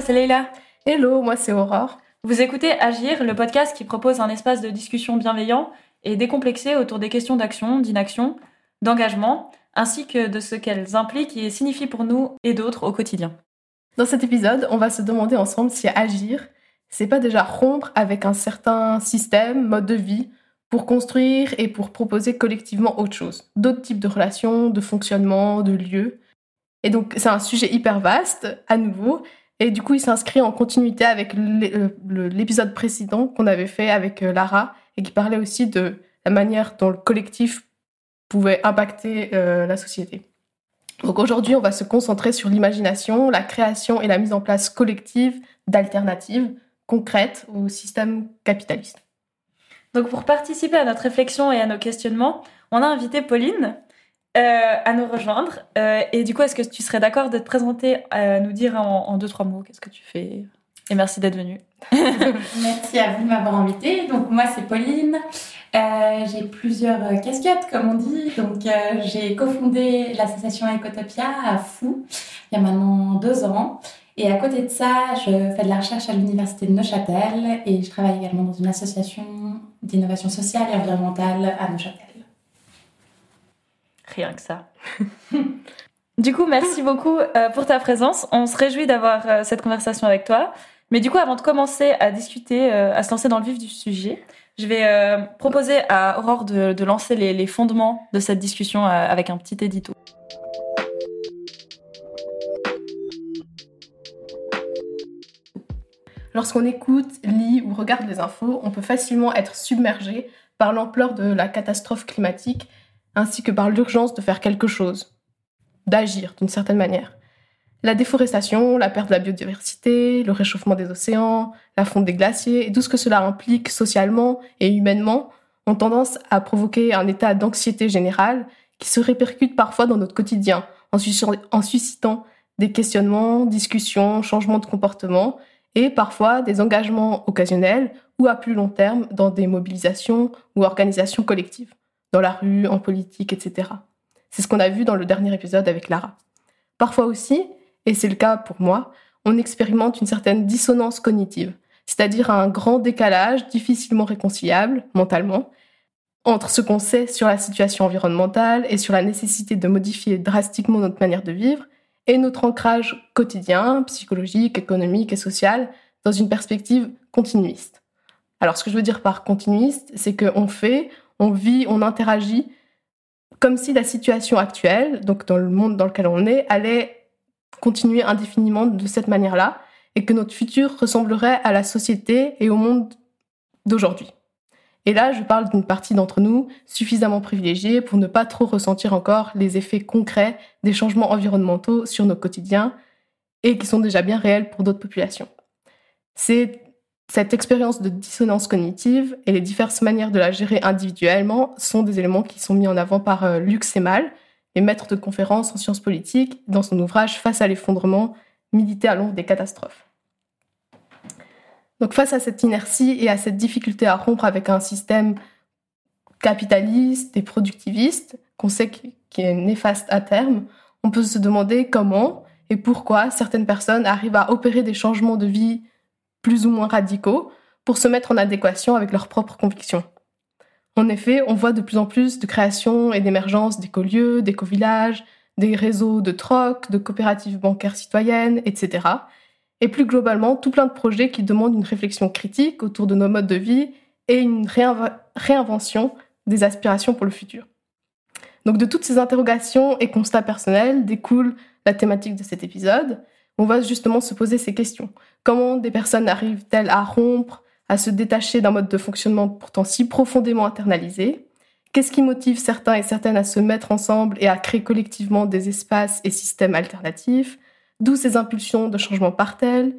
C'est Leila. Hello, moi c'est Aurore. Vous écoutez Agir, le podcast qui propose un espace de discussion bienveillant et décomplexé autour des questions d'action, d'inaction, d'engagement, ainsi que de ce qu'elles impliquent et signifient pour nous et d'autres au quotidien. Dans cet épisode, on va se demander ensemble si agir, c'est pas déjà rompre avec un certain système, mode de vie, pour construire et pour proposer collectivement autre chose, d'autres types de relations, de fonctionnement, de lieux. Et donc c'est un sujet hyper vaste, à nouveau, et du coup il s'inscrit en continuité avec euh, l'épisode précédent qu'on avait fait avec euh, Lara, et qui parlait aussi de la manière dont le collectif pouvait impacter euh, la société. Donc aujourd'hui, on va se concentrer sur l'imagination, la création et la mise en place collective d'alternatives concrètes au système capitaliste. Donc pour participer à notre réflexion et à nos questionnements, on a invité Pauline euh, à nous rejoindre. Euh, et du coup, est-ce que tu serais d'accord de te présenter, à nous dire en, en deux, trois mots qu'est-ce que tu fais? Et merci d'être venue. merci à vous de m'avoir invité. Donc moi, c'est Pauline. Euh, j'ai plusieurs casquettes, comme on dit. Donc euh, j'ai cofondé l'association Ecotopia à Fou il y a maintenant deux ans. Et à côté de ça, je fais de la recherche à l'université de Neuchâtel et je travaille également dans une association d'innovation sociale et environnementale à Neuchâtel. Rien que ça. du coup, merci beaucoup euh, pour ta présence. On se réjouit d'avoir euh, cette conversation avec toi. Mais du coup, avant de commencer à discuter, euh, à se lancer dans le vif du sujet, je vais proposer à Aurore de, lancer les, les, fondements de cette discussion avec un petit édito. Lorsqu'on écoute, lit ou regarde les infos, on peut facilement être submergé par l'ampleur de la catastrophe climatique ainsi que par l'urgence de faire quelque chose, d'agir d'une certaine manière. La déforestation, la perte de la biodiversité, le réchauffement des océans, la fonte des glaciers et tout ce que cela implique socialement et humainement ont tendance à provoquer un état d'anxiété générale qui se répercute parfois dans notre quotidien en suscitant des questionnements, discussions, changements de comportement et parfois des engagements occasionnels ou à plus long terme dans des mobilisations ou organisations collectives dans la rue, en politique, etc. C'est ce qu'on a vu dans le dernier épisode avec Lara. Parfois aussi, et c'est le cas pour moi, on expérimente une certaine dissonance cognitive, c'est-à-dire un grand décalage difficilement réconciliable mentalement entre ce qu'on sait sur la situation environnementale et sur la nécessité de modifier drastiquement notre manière de vivre et notre ancrage quotidien, psychologique, économique et social dans une perspective continuiste. Alors ce que je veux dire par continuiste, c'est qu'on fait, on vit, on interagit comme si la situation actuelle, donc dans le monde dans lequel on est, allait continuer indéfiniment de cette manière-là et que notre futur ressemblerait à la société et au monde d'aujourd'hui. Et là, je parle d'une partie d'entre nous suffisamment privilégiée pour ne pas trop ressentir encore les effets concrets des changements environnementaux sur nos quotidiens et qui sont déjà bien réels pour d'autres populations. C'est cette expérience de dissonance cognitive et les diverses manières de la gérer individuellement sont des éléments qui sont mis en avant par euh, Luc Semal, et maître de conférences en sciences politiques, dans son ouvrage Face à l'effondrement, militer à l'ombre des catastrophes. Donc face à cette inertie et à cette difficulté à rompre avec un système capitaliste et productiviste, qu'on sait qui est néfaste à terme, on peut se demander comment et pourquoi certaines personnes arrivent à opérer des changements de vie plus ou moins radicaux pour se mettre en adéquation avec leurs propres convictions. En effet, on voit de plus en plus de création et d'émergence d'écolieux, d'éco-villages, des réseaux de troc, de coopératives bancaires citoyennes, etc. Et plus globalement, tout plein de projets qui demandent une réflexion critique autour de nos modes de vie et une réinvention des aspirations pour le futur. Donc de toutes ces interrogations et constats personnels découle la thématique de cet épisode, on va justement se poser ces questions. Comment des personnes arrivent-elles à rompre, à se détacher d'un mode de fonctionnement pourtant si profondément internalisé? Qu'est-ce qui motive certains et certaines à se mettre ensemble et à créer collectivement des espaces et systèmes alternatifs? D'où ces impulsions de changement partent-elles?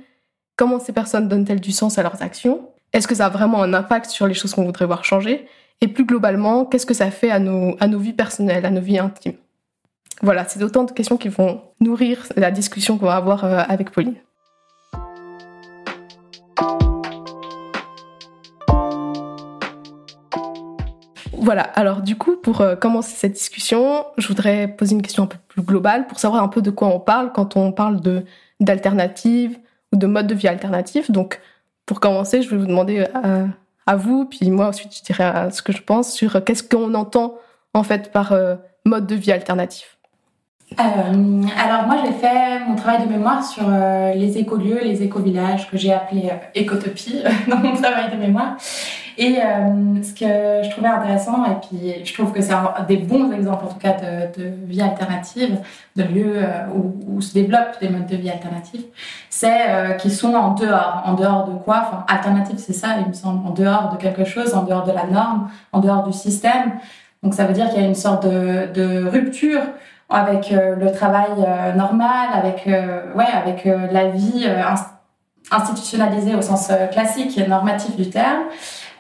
Comment ces personnes donnent-elles du sens à leurs actions? Est-ce que ça a vraiment un impact sur les choses qu'on voudrait voir changer? Et plus globalement, qu'est-ce que ça fait à nos, à nos vies personnelles, à nos vies intimes? Voilà, c'est autant de questions qui vont nourrir la discussion qu'on va avoir euh, avec Pauline. Voilà, alors du coup, pour euh, commencer cette discussion, je voudrais poser une question un peu plus globale pour savoir un peu de quoi on parle quand on parle d'alternatives, ou de modes de vie alternatifs. Donc, pour commencer, je vais vous demander à, à vous, puis moi ensuite je dirais ce que je pense sur qu'est-ce qu'on entend en fait par mode de vie alternatif. Euh, alors moi j'ai fait mon travail de mémoire sur euh, les écolieux, les écovillages que j'ai appelé euh, écotopie dans mon travail de mémoire. Et ce que je trouvais intéressant, et puis je trouve que c'est des bons exemples en tout cas de, de vie alternative, de lieux où, où, se développent des modes de vie alternatifs, c'est qu'ils sont en dehors. En dehors de quoi? Enfin, alternative c'est ça, il me semble, en dehors de quelque chose, en dehors de la norme, en dehors du système. Donc ça veut dire qu'il y a une sorte de, de rupture avec euh, le travail euh, normal, avec, euh, ouais, avec la vie institutionnalisée au sens classique et normatif du terme.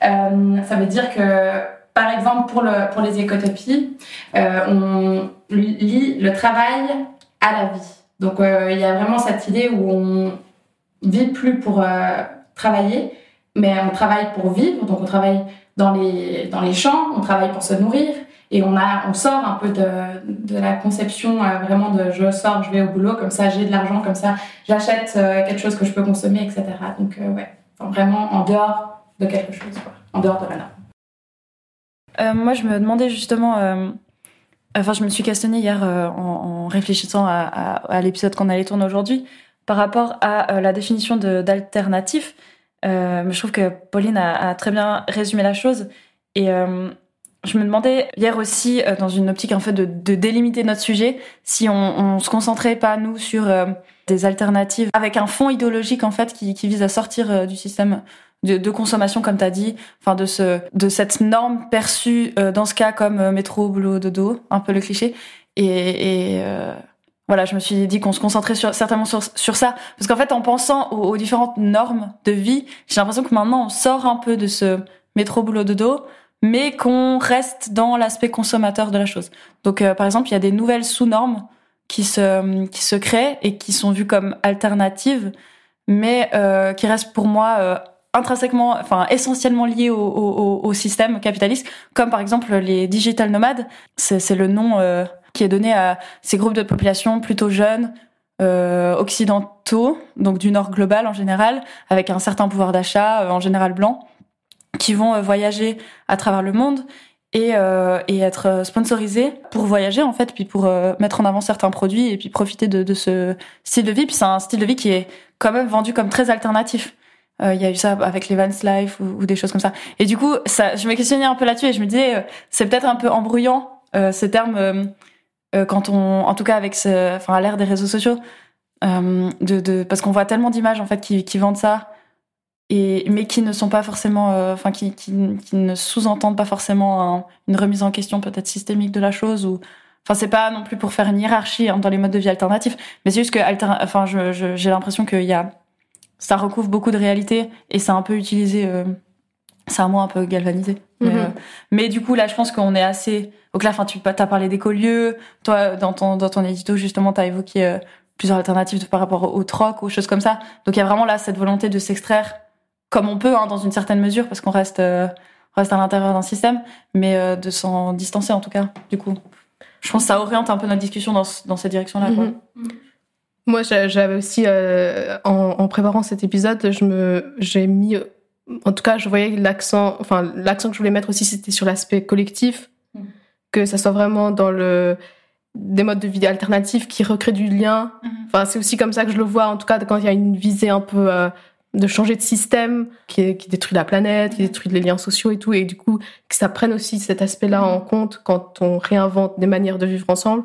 ça veut dire que, par exemple, pour, le, pour les écotopies, on lie le travail à la vie. Donc il y a vraiment cette idée où on vit plus pour travailler, mais on travaille pour vivre. Donc on travaille dans les, dans les champs, on travaille pour se nourrir. Et on, a, on sort un peu de, de la conception euh, vraiment de je sors, je vais au boulot, comme ça j'ai de l'argent, comme ça j'achète euh, quelque chose que je peux consommer, etc. Donc euh, ouais, vraiment en dehors de quelque chose, quoi. en dehors de la norme. moi je me demandais justement, enfin je me suis questionnée hier en, réfléchissant à, l'épisode qu'on allait tourner aujourd'hui, par rapport à la définition d'alternatif. je trouve que Pauline a, très bien résumé la chose. Et je me demandais hier aussi, euh, dans une optique en fait de, délimiter notre sujet, si on, on se concentrait pas nous sur euh, des alternatives avec un fond idéologique en fait qui, vise à sortir euh, du système de, de consommation comme tu as dit, enfin de ce de cette norme perçue dans ce cas comme métro boulot dodo, un peu le cliché et, et voilà, je me suis dit qu'on se concentrait sur, certainement sur, sur ça. Parce qu'en fait, en pensant aux, aux, différentes normes de vie, j'ai l'impression que maintenant, on sort un peu de ce métro boulot dodo mais qu'on reste dans l'aspect consommateur de la chose. Donc, euh, par exemple, il y a des nouvelles sous-normes qui se qui se créent et qui sont vues comme alternatives, mais euh, qui restent pour moi euh, intrinsèquement, enfin essentiellement liées au, au, au, système capitaliste, comme par exemple les digital nomades. C'est le nom euh, qui est donné à ces groupes de population plutôt jeunes, occidentaux, donc du Nord global en général, avec un certain pouvoir d'achat, en général blanc qui vont euh, voyager à travers le monde et, euh, et être sponsorisés pour voyager en fait, puis pour euh, mettre en avant certains produits et puis profiter de, de ce style de vie. Puis c'est un style de vie qui est quand même vendu comme très alternatif. Il y a eu ça avec les Vans Life ou, des choses comme ça. Et du coup, ça, je me questionnais un peu là-dessus et je me disais, c'est peut-être un peu embrouillant ces termes quand on, en tout cas avec, ce, enfin à l'ère des réseaux sociaux, de, de, parce qu'on voit tellement d'images en fait qui, qui vendent ça et, mais qui ne sont pas forcément, euh, enfin, qui, qui, qui, ne sous-entendent pas forcément une remise en question peut-être systémique de la chose ou, enfin, c'est pas non plus pour faire une hiérarchie hein, dans les modes de vie alternatifs, mais c'est juste que, enfin, j'ai je, j'ai l'impression qu'il y a, ça recouvre beaucoup de réalités et c'est un peu utilisé, euh, c'est un mot un peu galvanisé. mais, mm-hmm. euh, mais, du coup, là, je pense qu'on est assez. Donc là, enfin, tu as parlé d'écolieux. Toi, dans ton, dans ton édito, justement, tu as évoqué euh, plusieurs alternatives par rapport au troc, aux choses comme ça. Donc il y a vraiment là cette volonté de s'extraire comme on peut hein, dans une certaine mesure parce qu'on reste euh, reste à l'intérieur d'un système, mais euh, de s'en distancer en tout cas. Du coup, je pense que ça oriente un peu notre discussion dans, dans cette direction-là. Mm-hmm. Moi, j'avais aussi euh, en, en, préparant cet épisode, je me j'ai mis en tout cas, je voyais l'accent, enfin l'accent que je voulais mettre aussi, c'était sur l'aspect collectif, mm. que ça soit vraiment dans le des modes de vie alternatifs qui recréent du lien. Mm-hmm. Enfin, c'est aussi comme ça que je le vois, en tout cas, quand il y a une visée un peu de changer de système qui, qui, détruit la planète, qui détruit les liens sociaux et tout, et du coup que ça prenne aussi cet aspect-là en compte quand on réinvente des manières de vivre ensemble,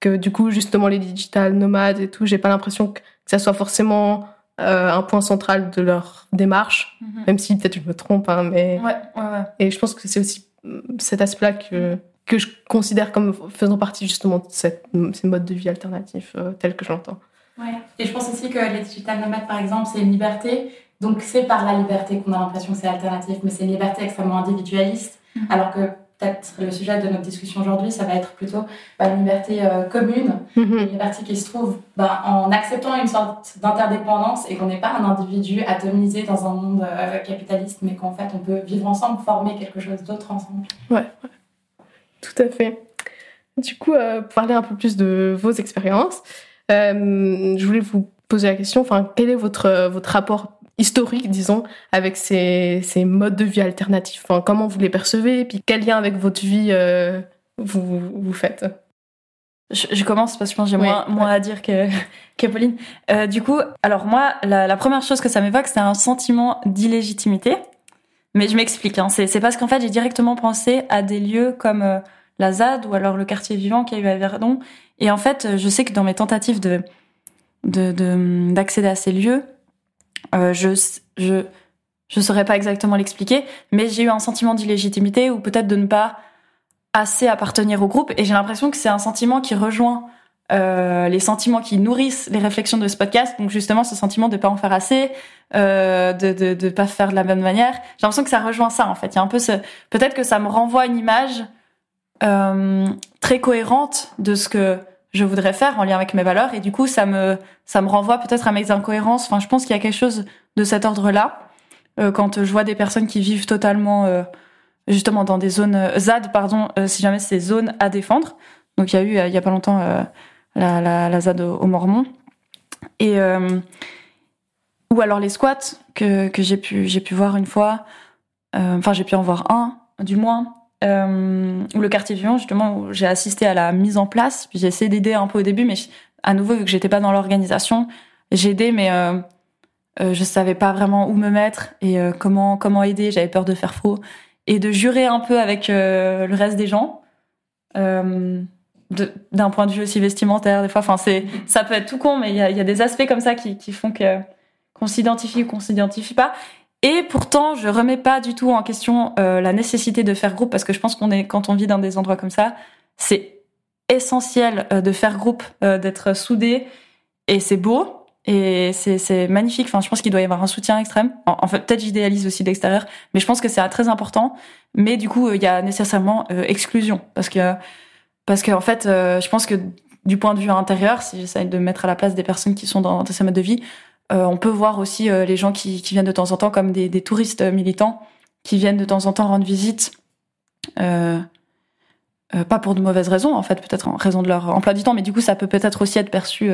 que du coup justement les digital nomades et tout, j'ai pas l'impression que, ça soit forcément euh, un point central de leur démarche, mhm. même si peut-être je me trompe, hein, mais ouais, ouais, ouais. et je pense que c'est aussi mm, cet aspect-là que que je considère comme faisant partie justement de cette, ces modes de vie alternatifs euh, tels que j'entends. Ouais. Et je pense aussi que les digital nomades, par exemple, c'est une liberté. Donc, c'est par la liberté qu'on a l'impression que c'est alternatif, mais c'est une liberté extrêmement individualiste. Mhm. Alors que peut-être le sujet de notre discussion aujourd'hui, ça va être plutôt bah, une liberté euh, commune, mhm. une liberté qui se trouve bah, en acceptant une sorte d'interdépendance et qu'on n'est pas un individu atomisé dans un monde euh, capitaliste, mais qu'en fait on peut vivre ensemble, former quelque chose d'autre ensemble. Ouais, tout à fait. Du coup, euh, parler un peu plus de vos expériences. Euh, je voulais vous poser la question, enfin, quel est votre, votre rapport historique, disons, avec ces, ces modes de vie alternatifs? Enfin, Comment vous les percevez? Et puis quel lien avec votre vie euh, vous, vous faites? Je, commence parce que je pense que j'ai moins, moins à dire que, que Pauline. Euh, du coup, alors moi, la, la, première chose que ça m'évoque, c'est un sentiment d'illégitimité. Mais je m'explique. Hein. C'est parce qu'en fait, j'ai directement pensé à des lieux comme euh, la ZAD ou alors le quartier vivant qu'il y a eu à Verdon. Et en fait, je sais que dans mes tentatives de d'accéder de, à ces lieux, euh, je je je saurais pas exactement l'expliquer, mais j'ai eu un sentiment d'illégitimité ou peut-être de ne pas assez appartenir au groupe. Et j'ai l'impression que c'est un sentiment qui rejoint euh, les sentiments qui nourrissent les réflexions de ce podcast. Donc justement, ce sentiment de pas en faire assez, euh, de, de pas faire de la même manière. J'ai l'impression que ça rejoint ça en fait. Il y a un peu ce peut-être que ça me renvoie une image euh, très cohérente de ce que je voudrais faire en lien avec mes valeurs et du coup ça me ça me renvoie peut-être à mes incohérences. Enfin, je pense qu'il y a quelque chose de cet ordre-là euh, quand je vois des personnes qui vivent totalement euh, justement dans des zones ZAD, pardon, si jamais c'est zones à défendre. Donc il y a eu il y a pas longtemps la, ZAD au, Mormon et ou alors les squats que, que j'ai pu j'ai pu voir une fois. Enfin j'ai pu en voir un du moins. Euh, ou le quartier vivant justement où j'ai assisté à la mise en place. Puis j'ai essayé d'aider un peu au début mais à nouveau vu que j'étais pas dans l'organisation j'ai aidé mais euh, euh, je savais pas vraiment où me mettre et comment comment aider. J'avais peur de faire faux et de jurer un peu avec euh, le reste des gens. Euh, d'un point de vue aussi vestimentaire des fois. Enfin c'est ça peut être tout con mais il y a, y a, des aspects comme ça qui, qui font que qu'on s'identifie ou qu'on s'identifie pas et pourtant je remets pas du tout en question euh, la nécessité de faire groupe parce que je pense qu'on est quand on vit dans des endroits comme ça c'est essentiel euh, de faire groupe euh, d'être soudé et c'est beau et c'est magnifique. Enfin, je pense qu'il doit y avoir un soutien extrême. En, fait, peut-être j'idéalise aussi d'extérieur, mais je pense que c'est très important. Mais du coup, il y a nécessairement exclusion parce que parce qu'en en fait, je pense que du point de vue intérieur, si j'essaie de mettre à la place des personnes qui sont dans, dans ces modes de vie, on peut voir aussi les gens qui, viennent de temps en temps comme des, touristes militants qui viennent de temps en temps rendre visite. pas pour de mauvaises raisons, en fait, peut-être en raison de leur emploi du temps, mais du coup, ça peut peut-être aussi être perçu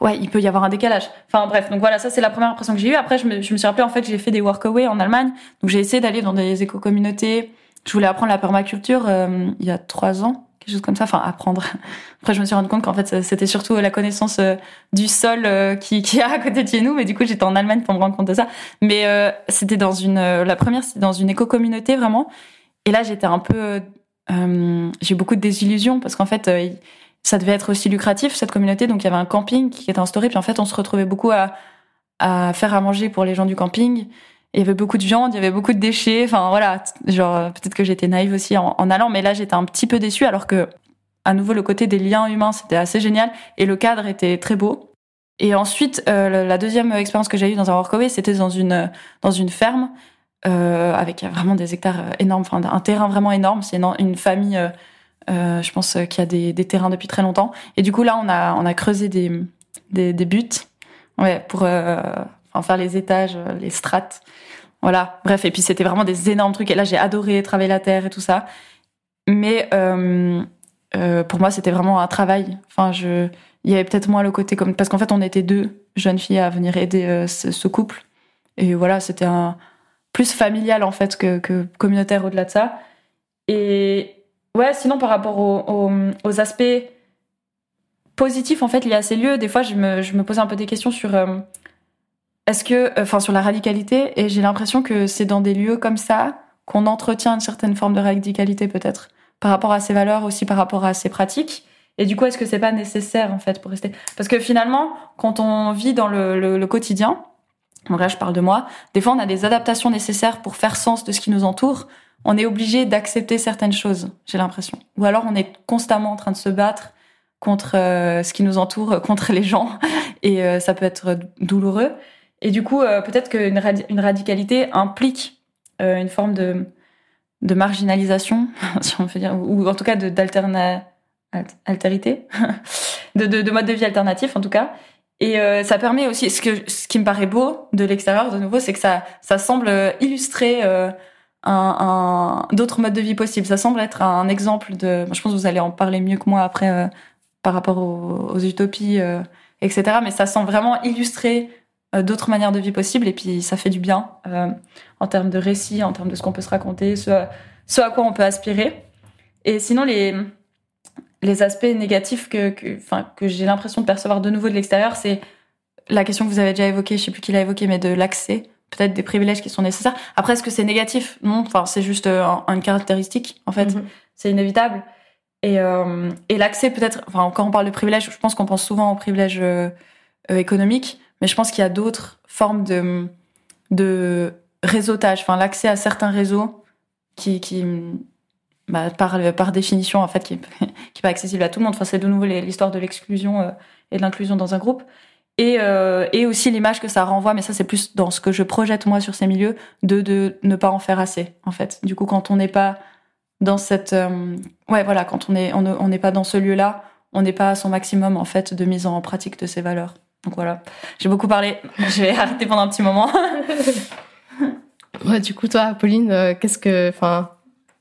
ouais, il peut y avoir un décalage. Enfin bref, donc voilà, ça c'est la première impression que j'ai eue. Après, je me, suis rappelé en fait, j'ai fait des workaway en Allemagne, donc j'ai essayé d'aller dans des éco-communautés. Je voulais apprendre la permaculture euh, il y a trois ans, quelque chose comme ça. Enfin, apprendre. Après, je me suis rendu compte qu'en fait, c'était surtout la connaissance euh, du sol euh, qui, qui a à côté de chez nous. Mais du coup, j'étais en Allemagne pour me rendre compte de ça. Mais c'était dans une, la première, c'était dans une éco-communauté vraiment. Et là, j'étais un peu, j'ai eu beaucoup de désillusions parce qu'en fait, ça devait être aussi lucratif cette communauté. Donc il y avait un camping qui était instauré. Puis en fait, on se retrouvait beaucoup à, à faire à manger pour les gens du camping. Il y avait beaucoup de viande, il y avait beaucoup de déchets. Enfin voilà, genre peut-être que j'étais naïve aussi en, allant, mais là j'étais un petit peu déçue alors que à nouveau le côté des liens humains c'était assez génial et le cadre était très beau. Et ensuite euh, la deuxième expérience que j'ai eue dans un workaway, c'était dans une dans une ferme euh, avec vraiment des hectares énormes, enfin un terrain vraiment énorme. C'est une, famille euh, euh, je pense qu'il y a des, des, terrains depuis très longtemps. Et du coup, là, on a, on a creusé des, des, ouais, pour euh, enfin, les étages, les strates. Voilà, bref. Et puis, c'était vraiment des énormes trucs. Et là, j'ai adoré travailler la terre et tout ça. Mais euh, euh, pour moi, c'était vraiment un travail. Enfin, je, il y avait peut-être moins le côté comme parce qu'en fait, on était deux jeunes filles à venir aider euh, ce, couple. Et voilà, c'était un plus familial en fait que, communautaire au-delà de ça. Et, Ouais, sinon par rapport aux, aspects positifs en fait liés à ces lieux, des fois je me, je me posais un peu des questions sur euh, est-ce que, enfin sur la radicalité, et j'ai l'impression que c'est dans des lieux comme ça qu'on entretient une certaine forme de radicalité peut-être par rapport à ses valeurs aussi par rapport à ses pratiques. Et du coup, est-ce que c'est pas nécessaire en fait pour rester? Parce que finalement, quand on vit dans le, le, le quotidien, donc là je parle de moi, des fois on a des adaptations nécessaires pour faire sens de ce qui nous entoure on est obligé d'accepter certaines choses, j'ai l'impression. Ou alors on est constamment en train de se battre contre euh, ce qui nous entoure, contre les gens, et euh, ça peut être douloureux. Et du coup, euh, peut-être qu'une une radicalité implique une forme de, marginalisation, si on peut dire, ou en tout cas d'alternité, de, de, de, mode de vie alternatif en tout cas. Et ça permet aussi, ce, que, ce qui me paraît beau de l'extérieur, de nouveau, c'est que ça, ça semble illustrer un, d'autres modes de vie possibles. Ça semble être un exemple de. Je pense que vous allez en parler mieux que moi après euh, par rapport aux, utopies euh, etc. Mais ça semble vraiment illustrer d'autres manières de vie possibles et puis ça fait du bien en termes de récit, en termes de ce qu'on peut se raconter, ce, ce à quoi on peut aspirer. Et sinon, les, les aspects négatifs que, que, que j'ai l'impression de percevoir de nouveau de l'extérieur, c'est la question que vous avez déjà évoquée, je sais plus qui l'a évoquée, mais de l'accès, peut-être des privilèges qui sont nécessaires. Après, est-ce que c'est négatif? Non, enfin, c'est juste euh, une caractéristique, en fait. Mhm. C'est inévitable. Et, euh, et l'accès, peut-être, enfin, quand on parle de privilèges, je pense qu'on pense souvent aux privilèges euh, économiques, mais je pense qu'il y a d'autres formes de, de réseautage, enfin, l'accès à certains réseaux qui, qui bah, par, par définition, en fait, qui n'est pas accessible à tout le monde. Enfin, c'est de nouveau l'histoire de l'exclusion et de l'inclusion dans un groupe et, euh, et aussi l'image que ça renvoie, mais ça c'est plus dans ce que je projette moi sur ces milieux, de, de ne pas en faire assez en fait. Du coup, quand on n'est pas dans cette, euh, ouais voilà, quand on est on n'est pas dans ce lieu-là, on n'est pas à son maximum en fait de mise en pratique de ces valeurs. Donc voilà, j'ai beaucoup parlé, je vais arrêter pendant un petit moment. ouais, du coup toi, Pauline, euh, qu'est-ce que, enfin,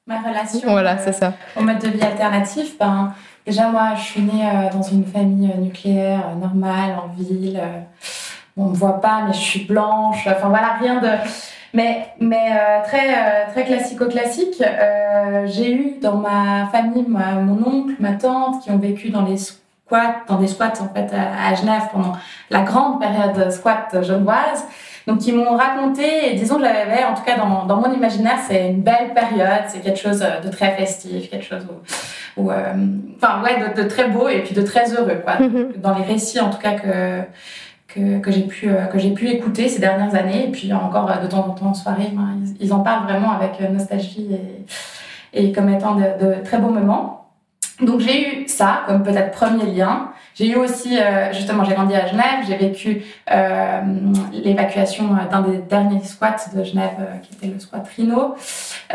ma relation, voilà, c'est ça, au mode de vie alternatif, ben Déjà, moi, je suis née euh, dans une famille euh, nucléaire euh, normale, en ville. on me voit pas, mais je suis blanche. Enfin, voilà, rien de. Mais, mais très, très classico-classique. J'ai eu dans ma famille mon oncle, ma tante, qui ont vécu dans les squats, dans des squats en fait à, Genève pendant la grande période squat genevoise. Donc, qui m'ont raconté, et disons que j'avais, en tout cas dans, dans mon imaginaire, c'est une belle période, c'est quelque chose de très festif, quelque chose où, euh, enfin, ouais, de, très beau et puis de très heureux, quoi. dans les récits, en tout cas, que, que, que j'ai pu, euh, que j'ai pu écouter ces dernières années, et puis encore euh, de temps en temps en soirée, ben, ils, en parlent vraiment avec nostalgie et, et comme étant de, de très beaux moments. Donc j'ai eu ça comme peut-être premier lien. J'ai eu aussi, euh, justement, j'ai grandi à Genève, j'ai vécu euh, l'évacuation d'un des derniers squats de Genève, euh, qui était le squat Rhino,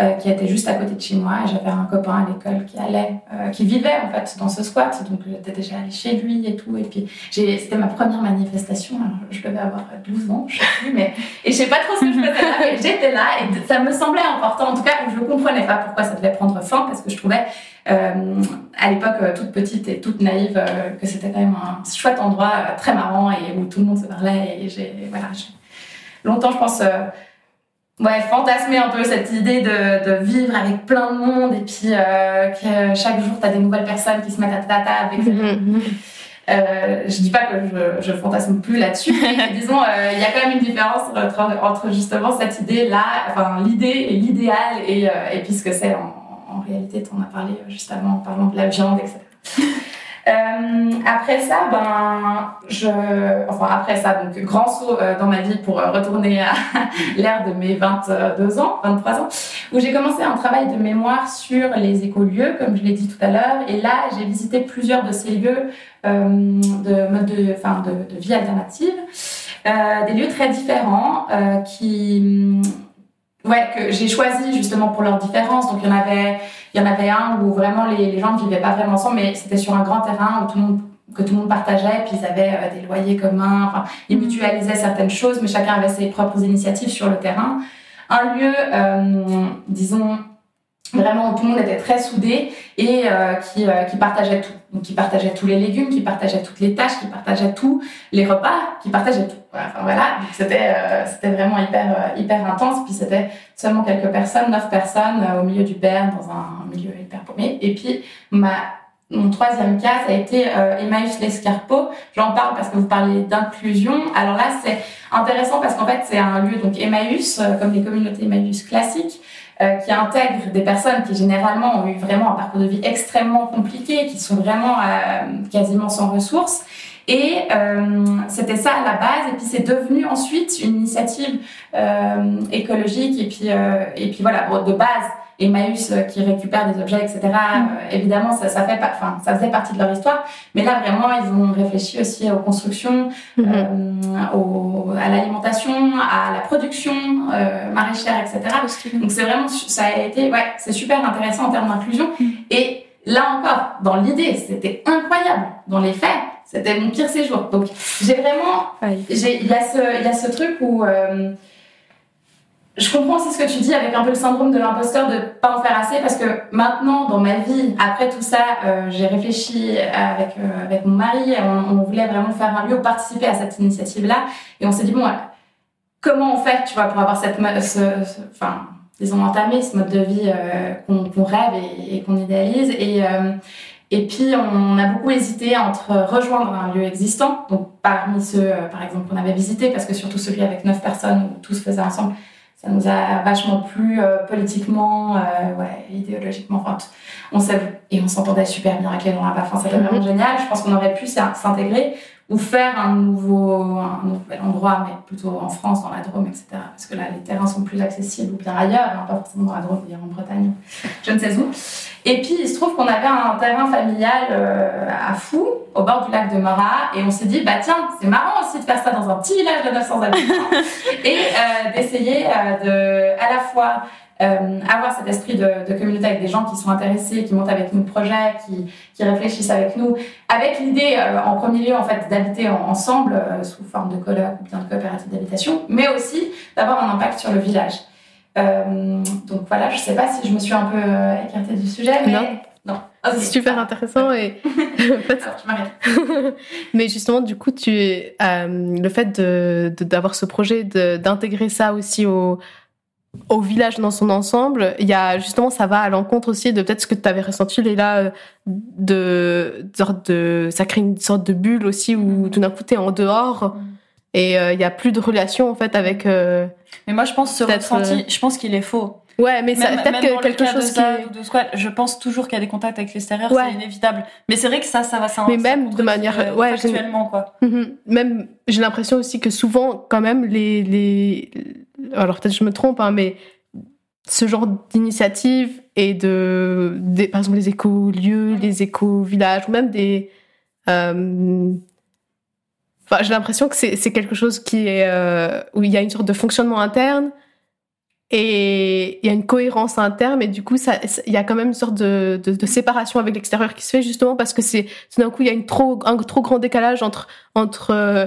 euh, qui était juste à côté de chez moi. J'avais un copain à l'école qui allait, euh, qui vivait en fait dans ce squat, donc j'étais déjà allée chez lui et tout. Et puis c'était ma première manifestation. Alors, je devais avoir 12 ans, je sais plus, mais et je sais pas trop ce que je faisais là. Et j'étais là et ça me semblait important. En tout cas, je comprenais pas pourquoi ça devait prendre fin parce que je trouvais à l'époque euh, toute petite et toute naïve, euh, que c'était quand même un chouette endroit très marrant et où tout le monde se parlait. Et j'ai voilà, longtemps, je pense, ouais, fantasmer un peu cette idée de, de, vivre avec plein de monde et puis que chaque jour, tu as des nouvelles personnes qui se mettent à ta table, etc. Mm-hmm. Euh, je dis pas que je, je fantasme plus là-dessus, mais disons, il y a quand même une différence entre, entre justement cette idée-là, enfin l'idée et l'idéal, et, et puis ce que c'est en, en réalité, tu en as parlé euh, juste avant en parlant de la viande, etc. Euh, après ça, ben, je, enfin après ça, donc grand saut euh, dans ma vie pour retourner à l'ère de mes 22 ans, 23 ans, où j'ai commencé un travail de mémoire sur les écolieux, comme je l'ai dit tout à l'heure, et là j'ai visité plusieurs de ces lieux de mode de, vie alternative, des lieux très différents qui ouais, que j'ai choisi justement pour leurs différences. Donc il y en avait, il y en avait un où vraiment les, les gens ne vivaient pas vraiment ensemble, mais c'était sur un grand terrain où tout le monde que tout le monde partageait, puis ils avaient euh, des loyers communs, enfin, ils mutualisaient certaines choses, mais chacun avait ses propres initiatives sur le terrain. Un lieu, euh, disons, vraiment tout le monde était très soudé et euh, qui, euh, qui partageait tout. Donc, qui partageait tous les légumes, qui partageait toutes les tâches, qui partageait tous les repas, qui partageait tout. Voilà, c'était euh, c'était vraiment hyper hyper intense. Puis c'était seulement quelques personnes, neuf personnes au milieu du Berne, dans un milieu hyper paumé. Et puis ma mon troisième cas, a été Emmaüs l'Escarpeau. J'en parle parce que vous parlez d'inclusion. Alors là, c'est intéressant parce qu'en fait, c'est un lieu, donc Emmaüs, comme les communautés Emmaüs classiques, euh, qui intègrent des personnes qui généralement ont eu vraiment un parcours de vie extrêmement compliqué, qui sont vraiment euh, quasiment sans ressources. Et euh, c'était ça à la base. Et puis c'est devenu ensuite une initiative euh, écologique. Et puis, euh, et puis voilà, de base, Emmaüs euh, qui récupère des objets, etc. Euh, évidemment, ça, ça, fait, enfin, ça faisait partie de leur histoire. Mais là, vraiment, ils ont réfléchi aussi aux constructions, mm-hmm. euh, au, à l'alimentation, à la production euh, maraîchère, etc. Donc c'est vraiment, ça a été, ouais, c'est super intéressant en termes d'inclusion. Mm. Et là encore, dans l'idée, c'était incroyable. Dans les faits, c'était mon pire séjour. Donc j'ai vraiment, il y a ce, il y a ce truc où je comprends aussi ce que tu dis avec un peu le syndrome de l'imposteur de pas en faire assez parce que maintenant dans ma vie, après tout ça, euh, j'ai réfléchi avec euh, avec mon mari, on, on, voulait vraiment faire un lieu participer à cette initiative-là. Et on s'est dit bon, comment on fait, tu vois, pour avoir cette, ce, enfin, disons entamer ce mode de vie euh, qu'on rêve et, et qu'on idéalise. Et et puis, on a beaucoup hésité entre rejoindre un lieu existant, donc parmi ceux, par exemple, qu'on avait visité, parce que surtout celui avec neuf personnes où tout se faisait ensemble, ça nous a vachement plu euh, politiquement, euh, ouais, idéologiquement. Enfin, on et on s'entendait super bien avec les gens là-bas. Enfin, c'était vraiment mhm. génial. Je pense qu'on aurait pu s'intégrer ou faire un nouveau, un nouvel endroit, mais plutôt en France, dans la Drôme, etc. Parce que là, les terrains sont plus accessibles ou bien ailleurs, hein, pas forcément dans la Drôme, dire en Bretagne, je ne sais où. Et puis, il se trouve qu'on avait un terrain familial euh, à Fou, au bord du lac de Morat, et on s'est dit, bah tiens, c'est marrant aussi de faire ça dans un petit village de 900 habitants, et euh, d'essayer euh, de, à la fois euh, avoir cet esprit de, de, communauté avec des gens qui sont intéressés, qui montent avec nous le projet, qui, qui réfléchissent avec nous, avec l'idée euh, en premier lieu en fait d'habiter ensemble euh, sous forme de ou bien de coopérative d'habitation, mais aussi d'avoir un impact sur le village. Donc voilà, je sais pas si je me suis un peu écartée du sujet, mais non. non. c'est super intéressant et mais justement du coup tu le fait de d'avoir ce projet d'intégrer ça aussi au au village dans son ensemble, il y a justement ça va à l'encontre aussi de peut-être ce que tu avais ressenti Léla euh, de, de ça crée une sorte de bulle aussi où mm. tout d'un coup tu es en dehors mm. et euh, il y a plus de relation en fait avec euh, Mais moi je pense ce ressenti, je pense qu'il est faux. Ouais, mais peut-être que quelque chose qui de squat, je pense toujours qu'il y a des contacts avec l'extérieur, c'est inévitable. Mais c'est vrai que ça ça va ça Mais même de manière ouais, actuellement quoi. Mm-hmm. Même j'ai l'impression aussi que souvent quand même les les alors peut-être je me trompe, hein, mais ce genre d'initiative et de, par exemple, les éco-lieux, les éco-villages, ou même des... Euh, enfin, j'ai l'impression que c'est quelque chose qui est... Euh, où il y a une sorte de fonctionnement interne et il y a une cohérence interne et du coup il y a quand même une sorte de, de, de séparation avec l'extérieur qui se fait justement parce que c'est tout d'un coup il y a une trop un trop grand décalage entre entre euh,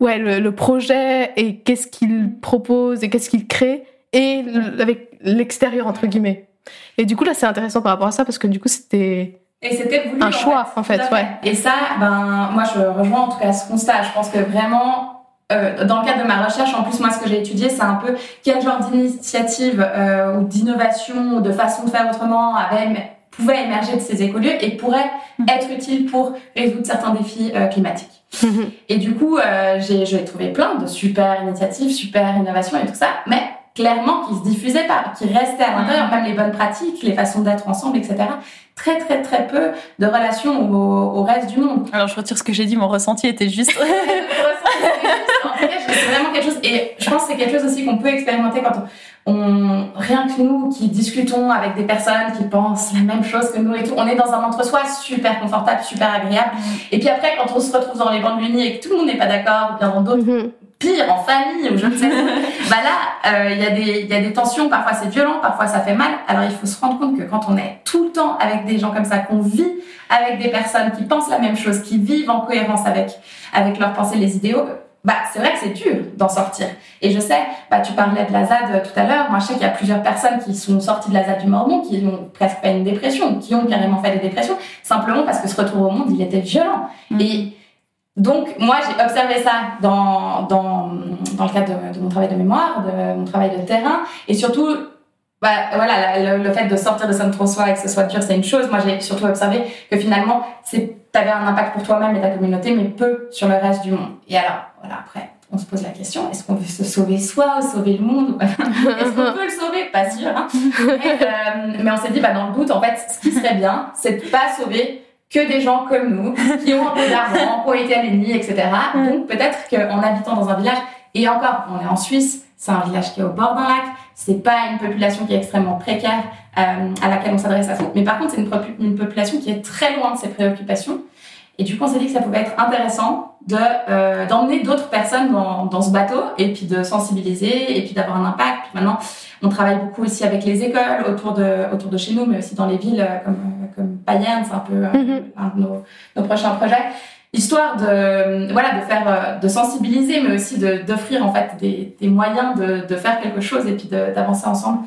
ouais, le, projet et qu'est-ce qu'il propose et qu'est-ce qu'il crée et avec l'extérieur entre guillemets. Et du coup là c'est intéressant par rapport à ça parce que du coup c'était et c'était un choix en fait, ouais. Et ça, ben moi je rejoins en tout cas ce constat. Je pense que vraiment euh, dans le cadre de ma recherche, en plus moi ce que j'ai étudié, c'est un peu quel genre d'initiative euh, ou d'innovation ou de façon de faire autrement avait pouvait émerger de ces écolieux et pourrait mmh. être utile pour résoudre certains défis euh, climatiques. Mhm. Et du coup, euh, j'ai trouvé plein de super initiatives, super innovations et tout ça, mais clairement qui se diffusaient pas, qui restaient à l'intérieur, même les bonnes pratiques, les façons d'être ensemble, etc. Très très très peu de relations au, reste du monde. Alors je retire ce que j'ai dit, mon ressenti était juste. c'est vraiment quelque chose, et je pense que c'est quelque chose aussi qu'on peut expérimenter quand on, rien que nous qui discutons avec des personnes qui pensent la même chose que nous et tout, on est dans un entre-soi super confortable, super agréable. Mm. Et puis après, quand on se retrouve dans les bandes unis et que tout le monde n'est pas d'accord, ou bien dans d'autres, mm-hmm. pire, en famille, ou je ne sais bah là, euh, il y, a des, y a des tensions, parfois c'est violent, parfois ça fait mal. Alors il faut se rendre compte que quand on est tout le temps avec des gens comme ça, qu'on vit avec des personnes qui pensent la même chose, qui vivent en cohérence avec, avec leurs pensées, les idéaux, bah, c'est vrai que c'est dur d'en sortir. Et je sais, bah, tu parlais de la ZAD tout à l'heure. Moi, je sais qu'il y a plusieurs personnes qui sont sorties de la ZAD du Mormon, qui ont presque fait une dépression, qui ont carrément fait des dépressions, simplement parce que ce retour au monde, il était violent. Mm. Et donc, moi, j'ai observé ça dans, dans, dans le cadre de, mon travail de mémoire, de mon travail de terrain, et surtout, bah, voilà, le, fait de sortir de Sainte-François et que ce soit dur, c'est une chose. Moi, j'ai surtout observé que finalement, c'est tu un impact pour toi-même et ta communauté, mais peu sur le reste du monde. Et alors, voilà, après, on se pose la question, est-ce qu'on veut se sauver soi ou sauver le monde Est-ce qu'on peut le sauver? Pas sûr. Hein euh, mais on s'est dit, bah, dans le doute, en fait, ce qui serait bien, c'est de pas sauver que des gens comme nous, qui ont un peu d'argent, qui ont été à etc. Donc peut-être qu'en habitant dans un village, et encore, on est en Suisse, c'est un village qui est au bord d'un lac, c'est pas une population qui est extrêmement précaire à laquelle on s'adresse à fond. Mais par contre, c'est une, une, population qui est très loin de ses préoccupations. Et du coup, on s'est dit que ça pouvait être intéressant de euh, d'emmener d'autres personnes dans, dans ce bateau et puis de sensibiliser et puis d'avoir un impact. maintenant, on travaille beaucoup aussi avec les écoles autour de autour de chez nous, mais aussi dans les villes comme comme Payerne, c'est un peu mm-hmm. un de nos, nos prochains projets histoire de voilà de faire de sensibiliser mais aussi d'offrir en fait des, des moyens de, de, faire quelque chose et puis d'avancer ensemble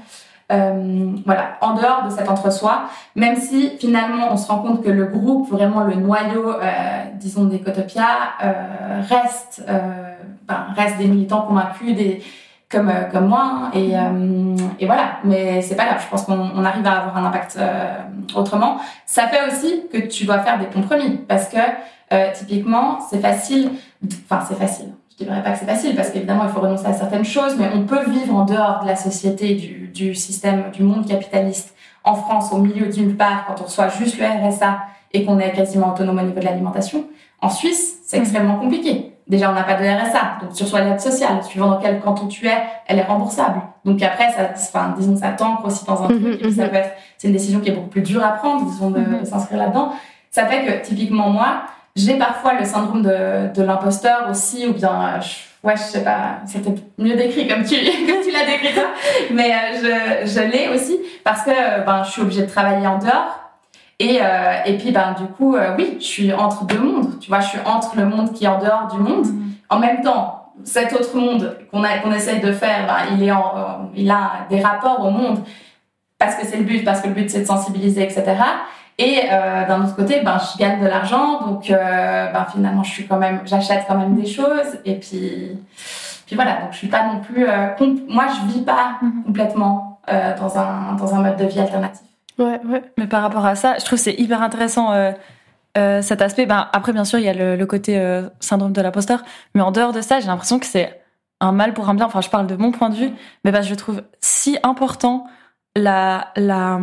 euh, voilà, en dehors de cet entre-soi, même si finalement on se rend compte que le groupe, vraiment le noyau, euh, disons d'Ecotopia, euh, reste, euh, ben, reste des militants convaincus, des, comme, euh, comme moi, hein, et, euh, et voilà, mais c'est pas grave, je pense qu'on arrive à avoir un impact autrement. Ça fait aussi que tu dois faire des compromis, parce que typiquement, c'est facile, enfin c'est facile, je dirais pas que c'est facile parce qu'évidemment il faut renoncer à certaines choses, mais on peut vivre en dehors de la société, du, du système, du monde capitaliste en France, au milieu d'une part, quand on reçoit juste le RSA et qu'on est quasiment autonome au niveau de l'alimentation. En Suisse, c'est mmh. extrêmement compliqué. Déjà, on n'a pas de RSA, donc tu reçois l'aide sociale. Suivant dans quel canton tu es, elle est remboursable. Donc après, ça, enfin, disons, ça t'ancre aussi dans un truc. Et ça peut être, c'est une décision qui est beaucoup plus dure à prendre, disons, de, mmh. de s'inscrire là-dedans. Ça fait que, typiquement, moi, j'ai parfois le syndrome de, de l'imposteur aussi, ou bien, je, ouais, je sais pas, c'était mieux décrit comme tu, comme tu l'as décrit toi, mais euh, je, je l'ai aussi parce que ben, je suis obligée de travailler en dehors. Et, euh, et puis, ben, du coup, euh, oui, je suis entre deux mondes. Tu vois, je suis entre le monde qui est en dehors du monde. Mm-hmm. En même temps, cet autre monde qu'on qu'on essaie de faire, ben, il, est en, il a des rapports au monde parce que c'est le but, parce que le but c'est de sensibiliser, etc. Et euh, d'un autre côté, ben, je gagne de l'argent, donc euh, ben, finalement, je suis quand même, j'achète quand même des choses. Et puis, puis voilà, donc je suis pas non plus. Euh, moi, je vis pas mhm. complètement euh, dans un dans un mode de vie alternatif. Ouais, ouais. Mais par rapport à ça, je trouve c'est hyper intéressant. Euh, euh, cet aspect, ben, après bien sûr il y a le, le côté syndrome de l'imposteur, mais en dehors de ça, j'ai l'impression que c'est un mal pour un bien. Enfin, je parle de mon point de vue, mais ben, je trouve si important la la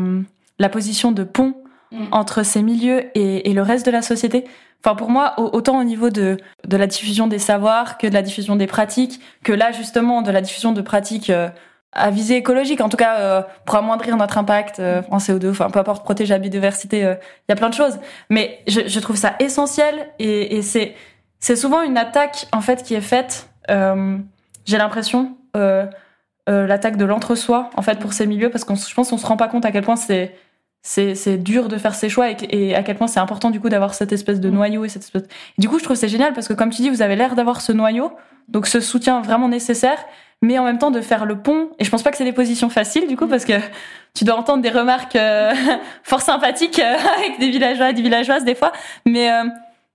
la position de pont Mm. entre ces milieux et, le reste de la société. Enfin, pour moi, autant au niveau de, la diffusion des savoirs que de la diffusion des pratiques, que là, justement, de la diffusion de pratiques euh, à visée écologique, en tout cas, euh, pour amoindrir notre impact euh, en CO2, enfin, peu importe, protéger la biodiversité, il y a plein de choses. Mais je, trouve ça essentiel et, c'est souvent une attaque, en fait, qui est faite, j'ai l'impression, l'attaque de l'entre-soi, en fait, pour ces milieux, parce qu'on, je pense qu'on se rend pas compte à quel point c'est c'est dur de faire ses choix et, à quel point c'est important du coup d'avoir cette espèce de noyau et cette espèce... du coup je trouve c'est génial parce que comme tu dis vous avez l'air d'avoir ce noyau donc ce soutien vraiment nécessaire mais en même temps de faire le pont et je pense pas que c'est des positions faciles du coup parce que tu dois entendre des remarques euh, fort sympathiques euh, avec des villageois et des villageoises des fois mais euh,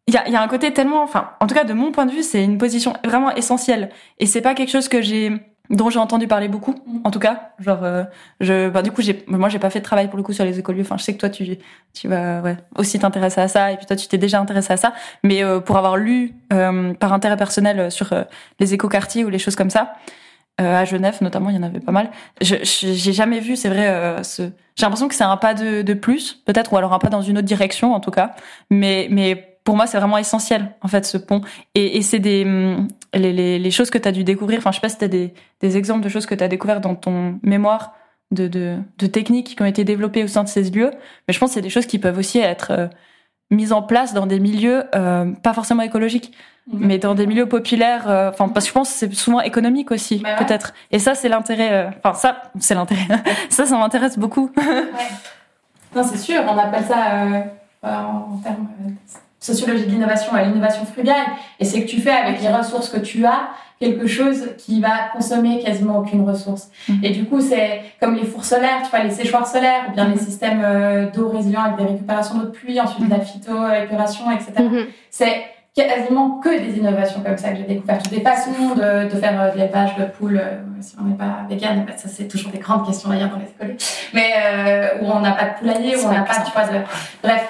il y, a, y a un côté tellement enfin en tout cas de mon point de vue c'est une position vraiment essentielle. Et c'est pas quelque chose que j'ai dont j'ai entendu parler beaucoup mm. en tout cas. Genre euh, je bah, du coup j'ai moi j'ai pas fait de travail pour le coup sur les écoliers enfin je sais que toi tu tu vas ouais, aussi t'intéresser à ça et puis toi tu t'es déjà intéressé à ça. Mais euh, pour avoir lu euh, par intérêt personnel sur les écoquartiers ou les choses comme ça à Genève notamment il y en avait pas mal. Je j'ai jamais vu c'est vrai ce j'ai l'impression que c'est un pas de, de plus peut-être ou alors un pas dans une autre direction en tout cas. Mais mais pour moi, c'est vraiment essentiel, en fait, ce pont. Et, et c'est des hum, les, les, les, choses que tu as dû découvrir. Enfin, je sais pas si tu as des, des exemples de choses que tu as découvert dans ton mémoire de, de, de, techniques qui ont été développées au sein de ces lieux. Mais je pense que c'est des choses qui peuvent aussi être euh, mises en place dans des milieux euh, pas forcément écologiques, mhm. mais dans des milieux populaires. Euh, enfin, parce que je pense que c'est souvent économique aussi, bah peut-être. Et ça, c'est l'intérêt. Enfin, ça, c'est l'intérêt. ça, ça m'intéresse beaucoup. ouais. Non, c'est sûr. On appelle ça en termes sociologie de l'innovation à l'innovation frugale. Et c'est que tu fais avec les ressources que tu as quelque chose qui va consommer quasiment aucune ressource. Mm-hmm. Et du coup, c'est comme les fours solaires, tu vois, les séchoirs solaires, ou bien les mm-hmm. systèmes euh, d'eau résilients avec des récupérations d'eau de pluie, ensuite de la mm-hmm. phyto-épuration, etc. C'est quasiment que des innovations comme ça que j'ai découvertes. Des façons de, de faire euh, de l'élevage de poules, euh, si on n'est pas vegan, ça c'est toujours des grandes questions d'ailleurs dans les écoles. Mais où on n'a pas de poulailler, où on n'a pas, tu vois, de... bref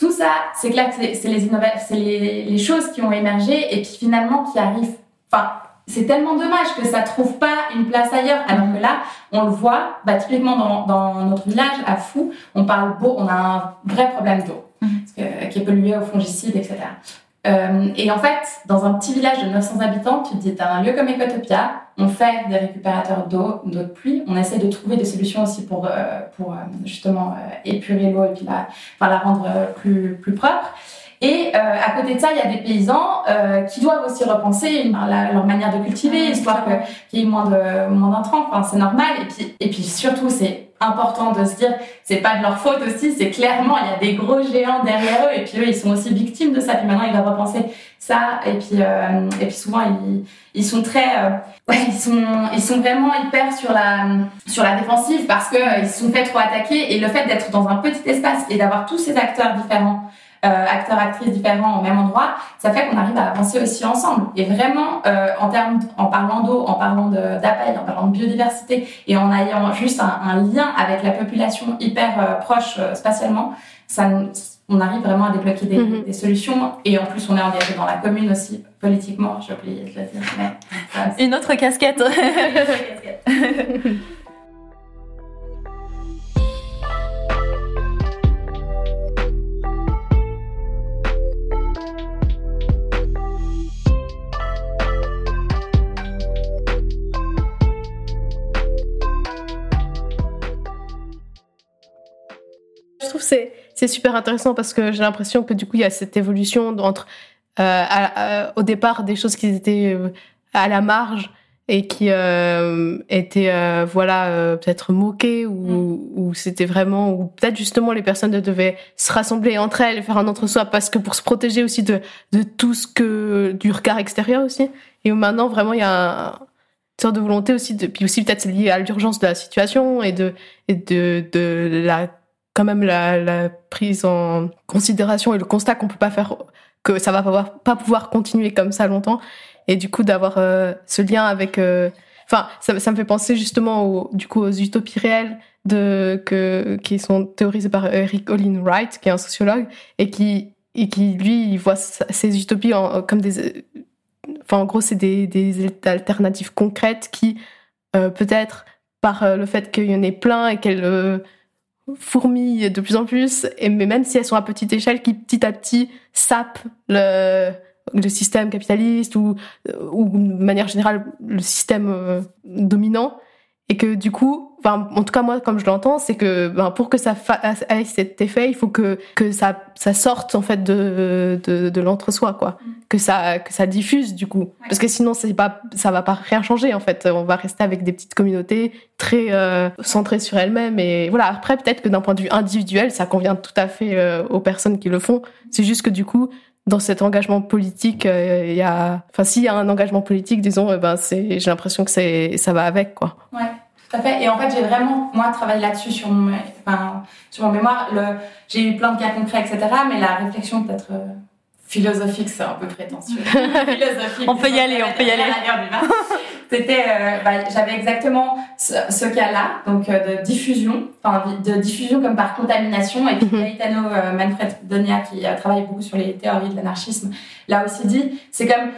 tout ça, c'est clair que c'est les, c'est les, les, choses qui ont émergé et qui finalement qui arrivent. Enfin, c'est tellement dommage que ça trouve pas une place ailleurs. Alors que là, on le voit, bah, typiquement dans, dans notre village, à Fou, on parle beau, on a un vrai problème d'eau, mm-hmm. qui est pollué aux fongicides, etc. Euh, et en fait, dans un petit village de 900 habitants, tu te dis, t'as un lieu comme Ecotopia, on fait des récupérateurs d'eau, d'eau de pluie, on essaie de trouver des solutions aussi pour, euh, pour euh, justement épurer l'eau et puis la, enfin, la rendre plus, plus propre. Et à côté de ça, il y a des paysans qui doivent aussi repenser la- leur manière de cultiver, histoire que- qu'il y ait moins de moins d'intrants. Enfin, c'est normal. Et puis et puis surtout, c'est important de se dire, c'est pas de leur faute aussi. C'est clairement, il y a des gros géants derrière eux, et puis eux, ils sont aussi victimes de ça. Puis maintenant, ils doivent repenser ça. Et puis euh, et puis souvent, ils ils sont très euh, ouais, ils sont ils sont vraiment hyper sur la sur la défensive parce que euh, ils se sont fait trop attaquer. Et le fait d'être dans un petit espace et d'avoir tous ces acteurs différents euh, acteurs, actrices différents au même endroit, ça fait qu'on arrive à avancer aussi ensemble. Et vraiment, euh, en termes, en parlant d'eau, en parlant d'appel, en parlant de biodiversité, et en ayant juste un, un lien avec la population hyper euh, proche euh, spatialement, ça, on arrive vraiment à débloquer des, Mhm. des solutions. Et en plus, on est engagé dans la commune aussi, politiquement, j'ai oublié de le dire. Mais, ça, c'est- Une autre casquette. trouve c'est c'est super intéressant parce que j'ai l'impression que du coup il y a cette évolution entre euh, à- à- au départ des choses qui étaient euh, à la marge et qui euh, étaient euh, voilà euh, peut-être moquées ou, ou c'était vraiment ou peut-être justement les personnes devaient se rassembler entre elles et faire un entre-soi parce que pour se protéger aussi de de tout ce que du regard extérieur aussi. Et où maintenant vraiment il y a un, une sorte de volonté aussi de puis aussi peut-être c'est lié à l'urgence de la situation et de et de de la quand même la, prise en considération et le constat qu'on peut pas faire que ça va pas pouvoir, continuer comme ça longtemps. Et du coup d'avoir euh, ce lien avec euh, enfin ça, me fait penser justement du coup aux utopies réelles de que qui sont théorisées par Eric Olin Wright qui est un sociologue et qui et qui lui il voit ces utopies comme des enfin en gros c'est des, alternatives concrètes qui euh, peut-être par le fait qu'il y en ait plein et qu'elles fourmillent de plus en plus, et, mais même si elles sont à petite échelle, qui petit à petit sapent le, le système capitaliste ou, ou de manière générale le système euh, dominant, et que du coup, enfin, en tout cas moi comme je l'entends, c'est que ben, pour que ça fa- ait cet effet, il faut que, que ça, ça sorte en fait de, de, de l'entre-soi, quoi, Mm. que ça, que ça diffuse du coup, parce que sinon c'est pas, ça va pas rien changer en fait, on va rester avec des petites communautés très euh, centrées sur elles-mêmes et voilà. Après peut-être que d'un point de vue individuel, ça convient tout à fait euh, aux personnes qui le font. C'est juste que du coup, dans cet engagement politique, euh, il y a, enfin s'il y a un engagement politique, disons, euh, ben c'est, j'ai l'impression que c'est, ça va avec quoi. Ouais, tout à fait. Et en fait, j'ai vraiment, moi, travaillé là-dessus sur mon, enfin, sur mon mémoire. Le, j'ai eu plein de cas concrets, etc. Mais la réflexion peut-être euh, philosophique, c'est un peu prétentieux. philosophique. On peut y aller, on peut y aller. C'était, euh, bah, j'avais exactement ce, ce cas-là, donc euh, de diffusion, enfin de diffusion comme par contamination. Et puis Mhm. Gaetano euh, Manfred Donia, qui a travaillé beaucoup sur les théories de l'anarchisme, l'a aussi dit. C'est comme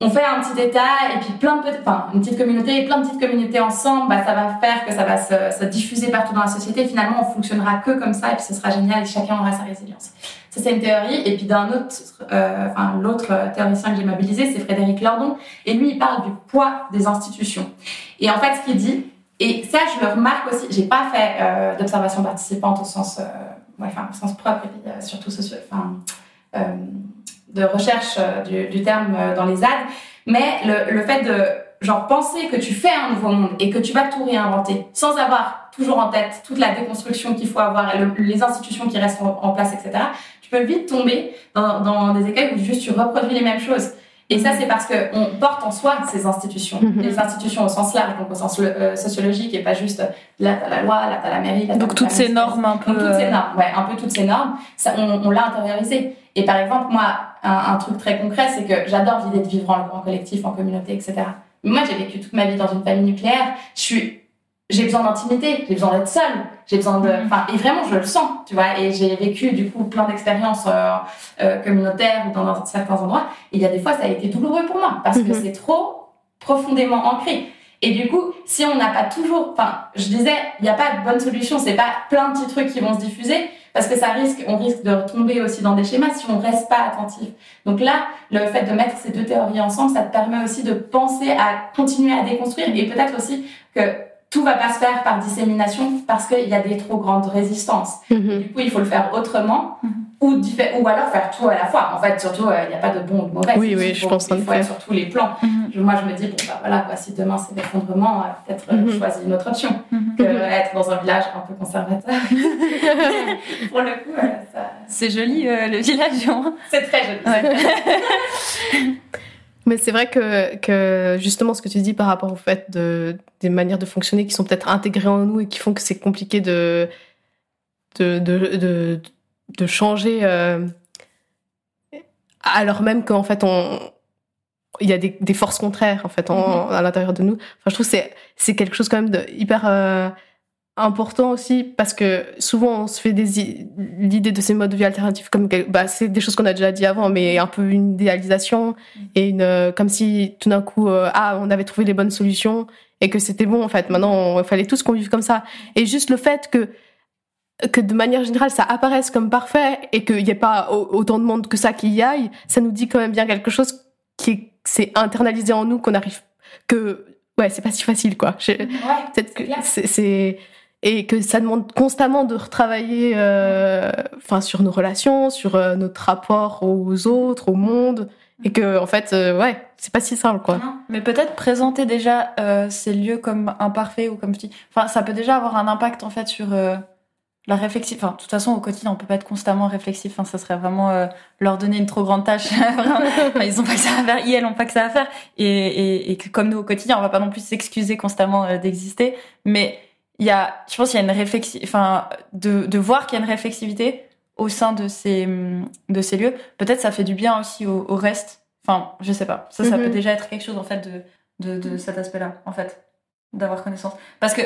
on fait un petit État et puis plein de petites, enfin une petite communauté et plein de petites communautés ensemble, bah, ça va faire que ça va se, se diffuser partout dans la société. Finalement, on fonctionnera que comme ça et puis ce sera génial et chacun aura sa résilience. Ça, c'est une théorie. Et puis d'un autre, euh, enfin l'autre théoricien que j'ai mobilisé, c'est Frédéric Lordon. Et lui, il parle du poids des institutions. Et en fait, ce qu'il dit, et ça, je le remarque aussi, j'ai pas fait euh, d'observation participante au sens, euh, enfin, au sens propre et surtout socio, enfin, de recherche euh, du, du terme euh, dans les ZAD, mais le, le fait de genre penser que tu fais un nouveau monde et que tu vas tout réinventer sans avoir toujours en tête toute la déconstruction qu'il faut avoir et le- les institutions qui restent en, en place, etc. Tu peux vite tomber dans, dans des écueils où juste tu reproduis les mêmes choses. Et ça, c'est parce qu'on porte en soi ces institutions. Mhm. Les institutions au sens large, donc au sens euh, sociologique, et pas juste là, t'as la loi, là, t'as la mairie, là, Donc toutes ces normes un peu. donc toutes ces normes, ouais, un peu toutes ces normes, ça, on, on l'a intériorisé. Et par exemple, moi, un, un truc très concret, c'est que j'adore l'idée de vivre en, en collectif, en communauté, etc. Mais moi, j'ai vécu toute ma vie dans une famille nucléaire. Je suis, j'ai besoin d'intimité, j'ai besoin d'être seule, j'ai besoin de, Mhm. enfin, et vraiment, je le sens, tu vois. Et j'ai vécu du coup plein d'expériences euh, euh, communautaires ou dans, dans certains endroits. Et il y a des fois, ça a été douloureux pour moi parce que Mhm. c'est trop profondément ancré. Et du coup, si on n'a pas toujours, enfin, je disais, il n'y a pas de bonne solution, c'est pas plein de petits trucs qui vont se diffuser, parce que ça risque, on risque de retomber aussi dans des schémas si on reste pas attentif. Donc là, le fait de mettre ces deux théories ensemble, ça te permet aussi de penser à continuer à déconstruire et peut-être aussi que tout va pas se faire par dissémination parce qu'il y a des trop grandes résistances. Mhm. Du coup, il faut le faire autrement Mhm. ou, ou alors faire tout à la fois. En fait, surtout, euh, il n'y a pas de bon ou de mauvais. Oui, oui, je pense en Il faut être sur tous les plans. Mhm. Je- Moi, je me dis, bon, bah voilà, quoi, si demain c'est l'effondrement, euh, peut-être euh, choisir une autre option que Mhm. être dans un village un peu conservateur. Pour le coup, euh, ça- C'est joli euh, le village. hein. c'est très joli. Ouais. Mais c'est vrai que, que justement ce que tu dis par rapport au fait de, des manières de fonctionner qui sont peut-être intégrées en nous et qui font que c'est compliqué de, de, de, de, de changer euh, alors même qu'en fait on il y a des, des forces contraires en fait en- à l'intérieur de nous. Enfin, je trouve que c'est c'est quelque chose quand même de hyper euh, important aussi parce que souvent on se fait des l'idée de ces modes de vie alternatifs comme bah, c'est des choses qu'on a déjà dit avant mais un peu une idéalisation et une euh, comme si tout d'un coup euh, ah on avait trouvé les bonnes solutions et que c'était bon en fait. Maintenant il fallait tous qu'on vive comme ça. Et juste le fait que que de manière générale ça apparaisse comme parfait et qu'il n'y ait pas au- autant de monde que ça qui y aille ça nous dit quand même bien quelque chose qui est, c'est internalisé en nous qu'on arrive que ouais c'est pas si facile quoi. Ouais, c'est et que ça demande constamment de retravailler euh, enfin sur nos relations sur euh, notre rapport aux autres au monde et que en fait euh, ouais c'est pas si simple quoi Non. Mais peut-être présenter déjà euh, ces lieux comme imparfaits ou comme petits. Enfin, ça peut déjà avoir un impact en fait sur euh, la réflexion. Enfin, de toute façon, au quotidien, on peut pas être constamment réflexif. Enfin, ça serait vraiment euh, leur donner une trop grande tâche. Enfin, ils ont pas que ça à faire, ils, elles ont pas que ça à faire. Et, et, et comme nous au quotidien, on va pas non plus s'excuser constamment euh, d'exister. Mais il y a, je pense, qu'il y a une réflexion. Enfin, de, de voir qu'il y a une réflexivité au sein de ces de ces lieux. Peut-être ça fait du bien aussi au, au reste. Enfin, je sais pas. Ça, ça Mhm. peut déjà être quelque chose en fait de de, de cet aspect-là, en fait, d'avoir connaissance. Parce que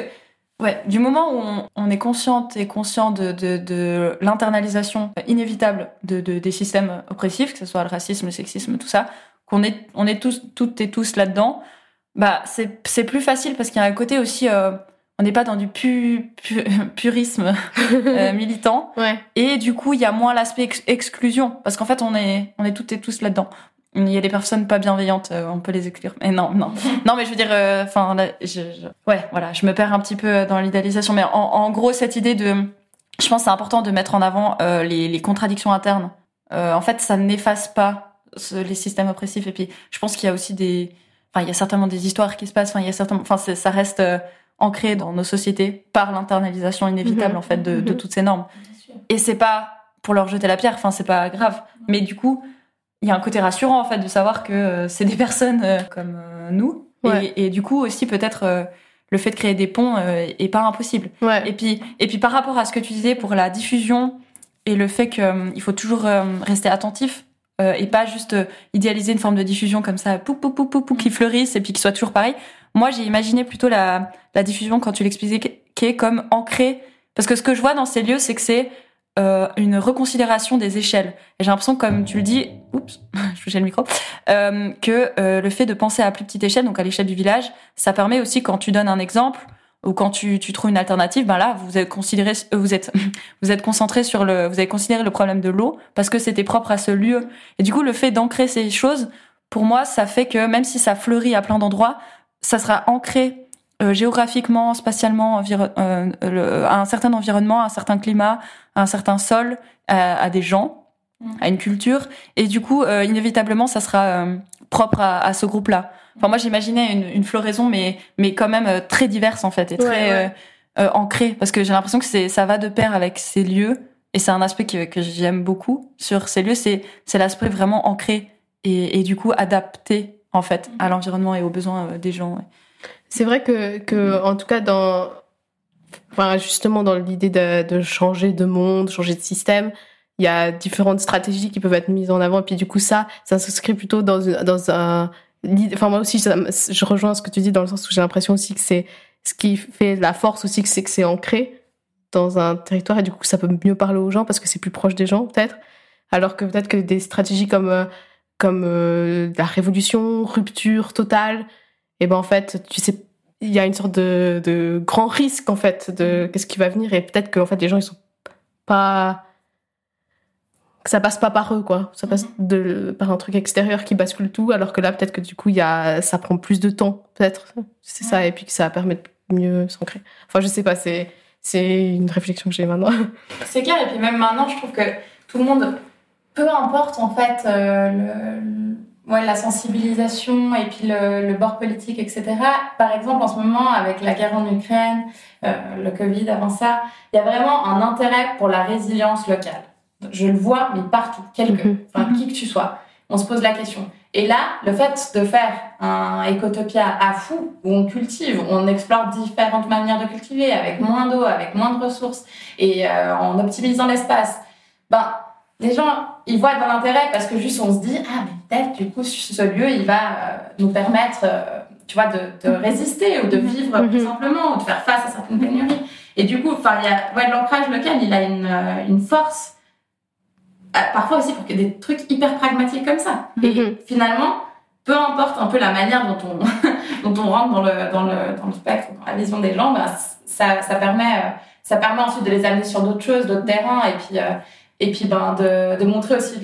Ouais, du moment où on, on est consciente et conscient de, de, de l'internalisation inévitable de, de, des systèmes oppressifs, que ce soit le racisme, le sexisme, tout ça, qu'on est, on est tous, toutes et tous là-dedans, bah c'est c'est plus facile parce qu'il y a un côté aussi, euh, on n'est pas dans du pu, pu- purisme euh, militant, ouais et du coup il y a moins l'aspect ex- exclusion parce qu'en fait on est, on est toutes et tous là-dedans. Il y a des personnes pas bienveillantes, euh, on peut les exclure. Mais non, non. Non, mais je veux dire, euh, enfin, je, je- ouais, voilà, je me perds un petit peu dans l'idéalisation, mais en, en gros, cette idée de, je pense, que c'est important de mettre en avant les, les contradictions internes. En fait, ça n'efface pas ce- les systèmes oppressifs. Et puis, je pense qu'il y a aussi des, enfin, il y a certainement des histoires qui se passent. Enfin, il y a certainement, enfin, ça reste euh, ancré dans nos sociétés par l'internalisation inévitable Mhm. en fait de, de Mhm. toutes ces normes. Et c'est pas pour leur jeter la pierre. Enfin, c'est pas grave. Mais du coup, il y a un côté rassurant en fait de savoir que euh, c'est des personnes euh, comme euh, nous. Ouais. Et, et du coup aussi peut-être le fait de créer des ponts est pas impossible. ouais Et puis et puis par rapport à ce que tu disais pour la diffusion et le fait qu'il faut toujours rester attentif et pas juste idéaliser une forme de diffusion comme ça, pou pou pou pou, pou qui fleurisse et puis qui soit toujours pareil. Moi j'ai imaginé plutôt la diffusion quand tu l'expliquais qui comme ancrée parce que ce que je vois dans ces lieux c'est que c'est euh, une reconsidération des échelles. Et j'ai l'impression, comme tu le dis, oups, je touchais le micro, euh, que euh, le fait de penser à plus petite échelle, donc à l'échelle du village, ça permet aussi quand tu donnes un exemple ou quand tu, trouves une alternative, ben là vous êtes considéré, concentré sur le, vous avez considéré le problème de l'eau parce que c'était propre à ce lieu. Et du coup, le fait d'ancrer ces choses, pour moi, ça fait que même si ça fleurit à plein d'endroits, ça sera ancré euh, géographiquement, spatialement, euh, le- à un certain environnement, à un certain climat, à un certain sol, à, à des gens, Mhm. à une culture. Et du coup, euh, inévitablement, ça sera euh, propre à, à ce groupe-là. Enfin, moi, j'imaginais une, une floraison, mais, mais quand même euh, très diverse, en fait, et très Ouais, euh, euh, ancrée, parce que j'ai l'impression que c'est, ça va de pair avec ces lieux. Et c'est un aspect que, que j'aime beaucoup sur ces lieux, c'est, c'est l'aspect vraiment ancré et, et du coup adapté, en fait, à l'environnement et aux besoins euh, des gens. ouais. C'est vrai que, que, en tout cas, dans, enfin, justement, dans l'idée de, de changer de monde, changer de système, il y a différentes stratégies qui peuvent être mises en avant. Et puis, du coup, ça, ça s'inscrit plutôt dans, une- dans un, enfin, moi aussi, ça je rejoins ce que tu dis dans le sens où j'ai l'impression aussi que c'est ce qui fait la force aussi, que c'est que c'est ancré dans un territoire et du coup, ça peut mieux parler aux gens parce que c'est plus proche des gens, peut-être. Alors que peut-être que des stratégies comme, euh, comme euh, la révolution, rupture totale, et ben en fait, tu sais, il y a une sorte de, de grand risque en fait de qu'est-ce qui va venir et peut-être que en fait les gens ils sont pas que ça passe pas par eux quoi, ça passe de par un truc extérieur qui bascule tout alors que là peut-être que du coup il y a ça prend plus de temps peut-être c'est ça et puis que ça permet mieux s'ancrer. Enfin, je sais pas, c'est c'est une réflexion que j'ai maintenant. C'est clair, et puis même maintenant, je trouve que tout le monde, peu importe en fait euh, le, ouais, la sensibilisation et puis le, le, bord politique, etc. Par exemple, en ce moment, avec la guerre en Ukraine, euh, le Covid avant ça, il y a vraiment un intérêt pour la résilience locale. Je le vois, mais partout, quelque, mm enfin, qui que tu sois. On se pose la question. Et là, le fait de faire un écotopia à fou, où on cultive, où on explore différentes manières de cultiver, avec moins d'eau, avec moins de ressources, et euh, en optimisant l'espace, ben, les gens, ils voient de l'intérêt parce que juste on se dit, ah, mais peut-être, du coup, ce lieu, il va euh, nous permettre, euh, tu vois, de, de, résister ou de vivre plus mhm. simplement, ou de faire face à certaines pénuries. Et du coup, enfin, il y a, ouais, l'ancrage local, il a une, une force euh, parfois aussi pour ait des trucs hyper pragmatiques comme ça. Et mhm. finalement, peu importe un peu la manière dont on, dont on rentre dans le, dans, le, dans le spectre, dans la vision des gens, ben, ça, ça, permet, euh, ça permet ensuite de les amener sur d'autres choses, d'autres terrains, et puis, euh, et puis ben, de, de montrer aussi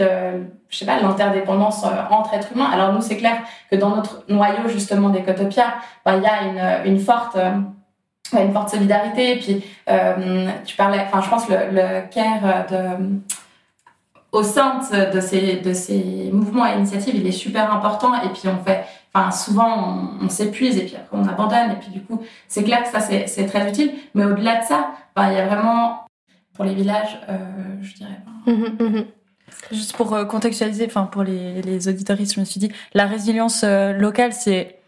je sais pas, l'interdépendance entre êtres humains. Alors nous, c'est clair que dans notre noyau justement d'Ecotopia, ben, il y a une, une forte une forte solidarité. Et puis, tu parlais, enfin, je pense le, le care de au sein de ces, de ces mouvements et initiatives, il est super important. Et puis, on fait, enfin, souvent, on, s'épuise et puis après, on abandonne. Et puis, du coup, c'est clair que ça, c'est très utile. Mais au-delà de ça, ben, il y a vraiment, pour les villages, euh, je dirais. Mmh mmh Juste pour euh, contextualiser, enfin, pour les, les auditoristes, je me suis dit, la résilience euh, locale, c'est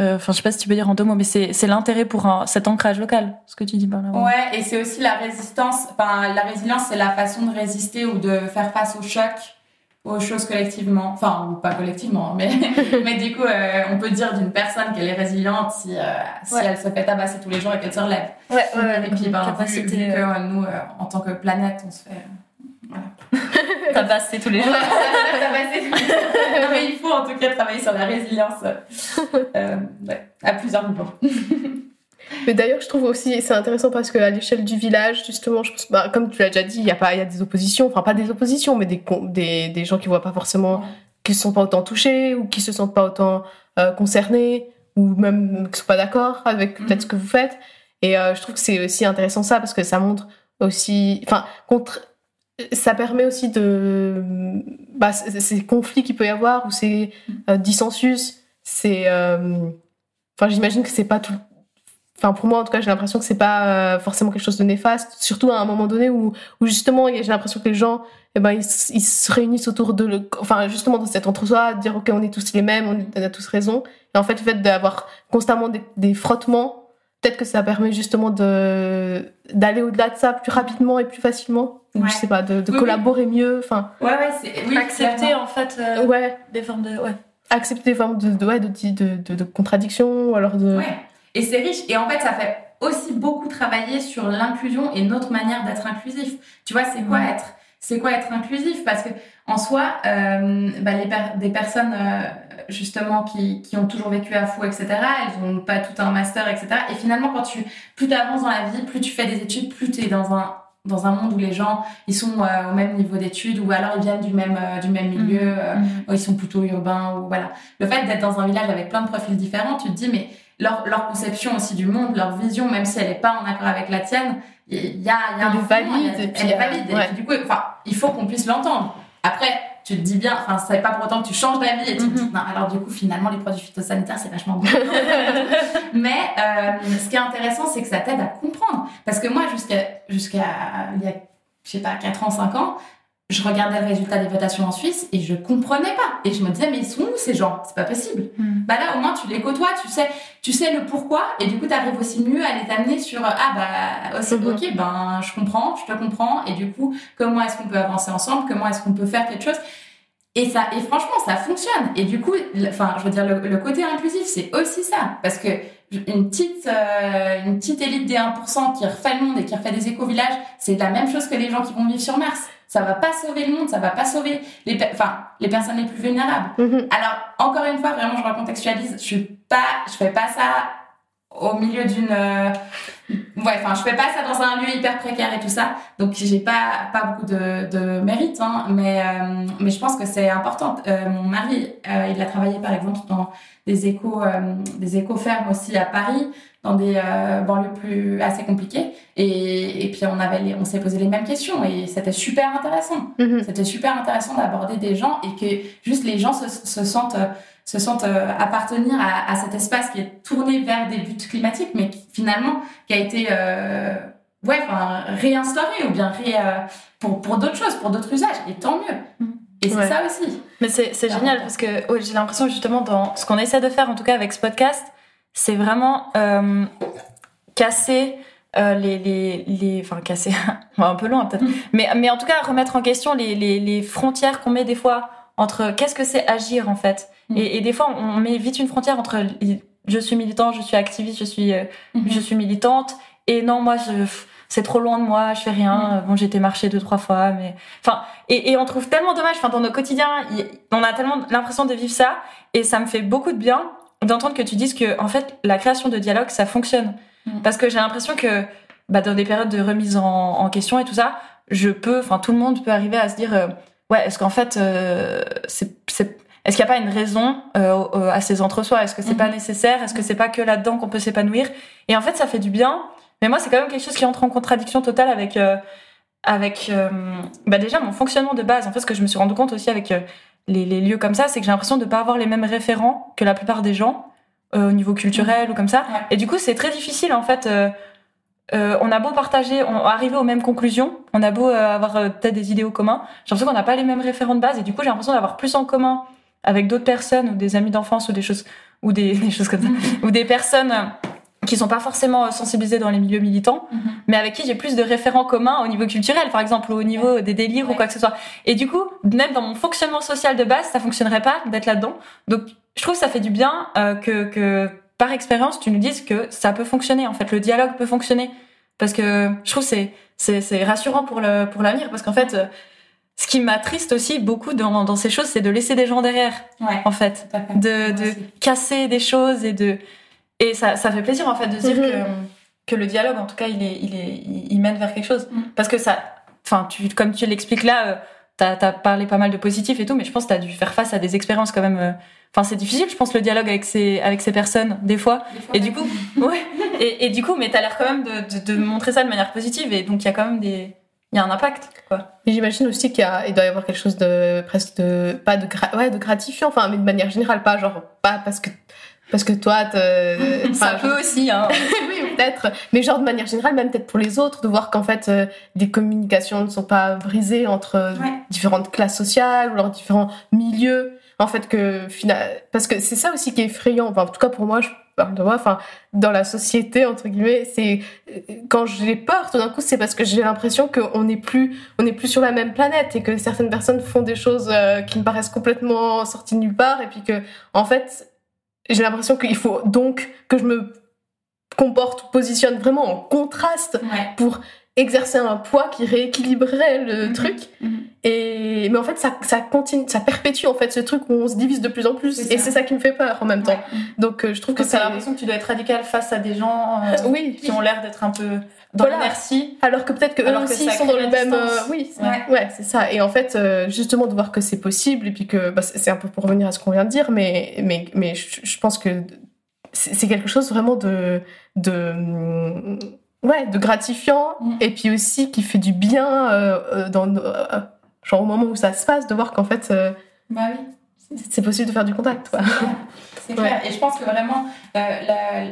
euh, enfin, je sais pas si tu peux dire en deux mots, mais c'est l'intérêt pour un, cet ancrage local, ce que tu dis par là. Ouais, et c'est aussi la résistance. Enfin, la résilience, c'est la façon de résister ou de faire face au choc, aux choses collectivement. Enfin, ou pas collectivement, mais, mais du coup, euh, on peut dire d'une personne qu'elle est résiliente si, euh, si elle se fait tabasser tous les jours et qu'elle se relève. Ouais, ouais, Et puis, ben, vu, vu que nous, en tant que planète, on se fait. Voilà. Tabasser tous les jours. Tabasser tous les jours. mais il faut en tout cas travailler sur la résilience euh, à plusieurs niveaux. Mais d'ailleurs, je trouve aussi c'est intéressant parce qu'à l'échelle du village, justement, je pense, bah, comme tu l'as déjà dit, il y a pas, y a des oppositions, enfin pas des oppositions, mais des des, des gens qui voient pas forcément, qui se sont pas autant touchés ou qui se sentent pas autant euh, concernés ou même qui sont pas d'accord avec peut-être mhm. ce que vous faites. Et euh, je trouve que c'est aussi intéressant ça parce que ça montre aussi, enfin, contre ça permet aussi de bah, ces conflits qu'il peut y avoir ou ces euh, dissensus c'est enfin j'imagine que c'est pas tout enfin pour moi en tout cas j'ai l'impression que c'est pas euh, forcément quelque chose de néfaste. Surtout à un moment donné où, où justement j'ai l'impression que les gens eh ben ils, ils, se réunissent autour de le, enfin justement dans cet entre-soi dire ok on est tous les mêmes on, a tous raison. Et en fait le fait d'avoir constamment des, des frottements peut-être que ça permet justement de d'aller au-delà de ça plus rapidement et plus facilement. Je sais pas de, de collaborer mieux enfin. Ouais ouais c'est oui, accepter en fait euh, ouais. des formes de ouais. Accepter des formes de de, ouais, de, de, de, contradiction ou alors de ouais et c'est riche et en fait ça fait aussi beaucoup travailler sur l'inclusion et notre manière d'être inclusif tu vois c'est quoi être c'est quoi être inclusif? Parce que en soi euh, bah, les des personnes euh, justement qui, qui, ont toujours vécu à fou, etc. Elles n'ont pas tout un master, etc. Et finalement, quand tu plus tu avances dans la vie, plus tu fais des études, plus tu es dans un dans un monde où les gens ils sont euh, au même niveau d'études ou alors ils viennent du même euh, du même milieu, mmh. euh, mmh. ils sont plutôt urbains ou voilà. Le fait d'être dans un village avec plein de profils différents, tu te dis mais leur, leur conception aussi du monde, leur vision, même si elle n'est pas en accord avec la tienne, il y a, y a elle un valide, elle, elle est valide. Et puis, du coup, enfin, il faut qu'on puisse l'entendre. Après, tu te dis bien, enfin, c'est pas pour autant que tu changes d'avis et tu te dis, mhm. non, alors du coup, finalement, les produits phytosanitaires, c'est vachement bon. Mais euh, ce qui est intéressant, c'est que ça t'aide à comprendre. Parce que moi, jusqu'à, jusqu'à, il y a, je sais pas, 4 ans, 5 ans, je regardais le résultat des votations en Suisse et je comprenais pas. Et je me disais, mais ils sont où ces gens? C'est pas possible. Mm. Bah là, au moins, tu les côtoies, tu sais, tu sais le pourquoi et du coup, tu arrives aussi mieux à les t'amener sur, ah bah, aussi, mm-hmm. ok, ben, je comprends, je te comprends et du coup, comment est-ce qu'on peut avancer ensemble? Comment est-ce qu'on peut faire quelque chose? Et ça, et franchement, ça fonctionne. Et du coup, enfin, je veux dire, le, côté inclusif, c'est aussi ça. Parce que une petite, euh, une petite élite des 1% qui refait le monde et qui refait des éco-villages, c'est la même chose que les gens qui vont vivre sur Mars ça va pas sauver le monde, ça va pas sauver les, enfin, les personnes les plus vulnérables. Mhm. Alors, encore une fois, vraiment, je recontextualise, je suis pas, je fais pas ça au milieu d'une euh, ouais enfin je fais pas ça dans un lieu hyper précaire et tout ça. Donc j'ai pas pas beaucoup de, de mérite hein, mais euh, mais je pense que c'est important. Euh, mon mari euh, il a travaillé par exemple dans des échos des échos fermes aussi à Paris dans des banlieues plus assez compliquées. Et, et puis on avait les, on s'est posé les mêmes questions et c'était super intéressant. Mhm. c'était super intéressant d'aborder des gens et que juste les gens se, se sentent se sentent euh, appartenir à, à, cet espace qui est tourné vers des buts climatiques, mais qui, finalement qui a été euh, ouais, enfin, réinstauré ou bien ré, euh, pour, pour d'autres choses, pour d'autres usages, et tant mieux. Et c'est Ouais. ça aussi. Mais c'est c'est génial parce que ouais, j'ai l'impression justement dans ce qu'on essaie de faire en tout cas avec ce podcast, c'est vraiment casser euh, les, les, les, enfin casser, un peu loin peut-être, Mm. mais, mais en tout cas remettre en question les, les, les frontières qu'on met des fois entre qu'est-ce que c'est agir en fait. Mm. Et, et des fois on met vite une frontière entre je suis militant, je suis activiste, je suis, euh, Mhm. je suis militante et non moi je c'est trop loin de moi, je fais rien. Bon, j'ai été marcher deux trois fois, mais enfin et, et on trouve tellement dommage. Enfin, dans nos quotidiens, on a tellement l'impression de vivre ça et ça me fait beaucoup de bien d'entendre que tu dises que en fait la création de dialogue ça fonctionne Mhm. parce que j'ai l'impression que bah, dans des périodes de remise en, en question et tout ça, je peux, enfin tout le monde peut arriver à se dire euh, ouais est-ce qu'en fait euh, c'est c'est est-ce qu'il n'y a pas une raison euh, euh, à ces entre-soi? Est-ce que c'est Mhm. pas nécessaire? Est-ce que c'est pas que là-dedans qu'on peut s'épanouir? Et en fait, ça fait du bien. Mais moi, c'est quand même quelque chose qui entre en contradiction totale avec euh, avec bah déjà mon fonctionnement de base. En fait, ce que je me suis rendu compte aussi avec les, les lieux comme ça, c'est que j'ai l'impression de pas avoir les mêmes référents que la plupart des gens au niveau culturel ou comme ça. Ouais. Et du coup, c'est très difficile en fait. Euh, on a beau partager, on arriver aux mêmes conclusions, on a beau euh, avoir euh, peut-être des idéaux communs, j'ai l'impression qu'on n'a pas les mêmes référents de base et du coup j'ai l'impression d'avoir plus en commun avec d'autres personnes ou des amis d'enfance ou des choses ou des, des choses comme ça ou des personnes euh, qui sont pas forcément euh, sensibilisées dans les milieux militants, Mhm. mais avec qui j'ai plus de référents communs au niveau culturel, par exemple, ou au niveau des délires ou quoi que ce soit. Et du coup, même dans mon fonctionnement social de base, ça fonctionnerait pas d'être là-dedans. Donc, je trouve que ça fait du bien euh, que, que, par expérience, tu nous dises que ça peut fonctionner. En fait, le dialogue peut fonctionner. Parce que je trouve que c'est, c'est, rassurant pour, le, pour l'avenir. Parce qu'en fait, ce qui m'attriste aussi beaucoup dans, dans ces choses, c'est de laisser des gens derrière, Ouais, en fait de, de casser des choses et de et ça, ça fait plaisir en fait de dire Mhm. que, que le dialogue en tout cas il est il est il mène vers quelque chose Mhm. parce que ça enfin tu comme tu l'expliques là euh, t'as as parlé pas mal de positif et tout mais je pense que t'as dû faire face à des expériences quand même euh, enfin c'est difficile je pense le dialogue avec ces avec ces personnes des fois. Des fois, et du coup ouais. Et, et du coup mais t'as l'air quand même de, de, de montrer ça de manière positive et donc il y a quand même des il y a un impact quoi. Mais j'imagine aussi qu'il doit y avoir quelque chose de presque de pas de ouais de gratifiant, enfin mais de manière générale, pas genre pas parce que parce que toi ça peut aussi hein oui, peut-être. Mais genre de manière générale, même peut-être pour les autres, de voir qu'en fait, euh, des communications ne sont pas brisées entre Ouais. différentes classes sociales ou leurs différents milieux. En fait, que parce que c'est ça aussi qui est effrayant. Enfin, en tout cas pour moi, je parle de moi. Enfin, dans la société entre guillemets, c'est quand j'ai peur. Tout d'un coup, c'est parce que j'ai l'impression qu'on n'est plus, on n'est plus sur la même planète et que certaines personnes font des choses euh, qui me paraissent complètement sorties de nulle part et puis que en fait, j'ai l'impression qu'il faut donc que je me comporte ou positionne vraiment en contraste Ouais. pour exercer un poids qui rééquilibrerait le Mhm. truc Mhm. et mais en fait ça, ça continue ça perpétue en fait ce truc où on se divise de plus en plus et ça. c'est ça qui me fait peur en même temps Ouais. donc euh, je trouve que t'as c'est l'impression que tu dois être radical face à des gens euh, oui qui ont l'air d'être un peu dans Voilà. l'inertie. alors que peut-être que eux que aussi ça ils sont dans le même euh, oui c'est- Ouais. ouais, c'est ça et en fait euh, justement de voir que c'est possible et puis que bah, c'est un peu pour revenir à ce qu'on vient de dire mais mais mais je, je pense que c'est quelque chose vraiment de de ouais de gratifiant Mm. et puis aussi qui fait du bien euh, euh, dans euh, genre au moment où ça se passe de voir qu'en fait euh, Bah oui. c'est possible de faire du contact quoi. C'est clair. Et je pense que vraiment, la-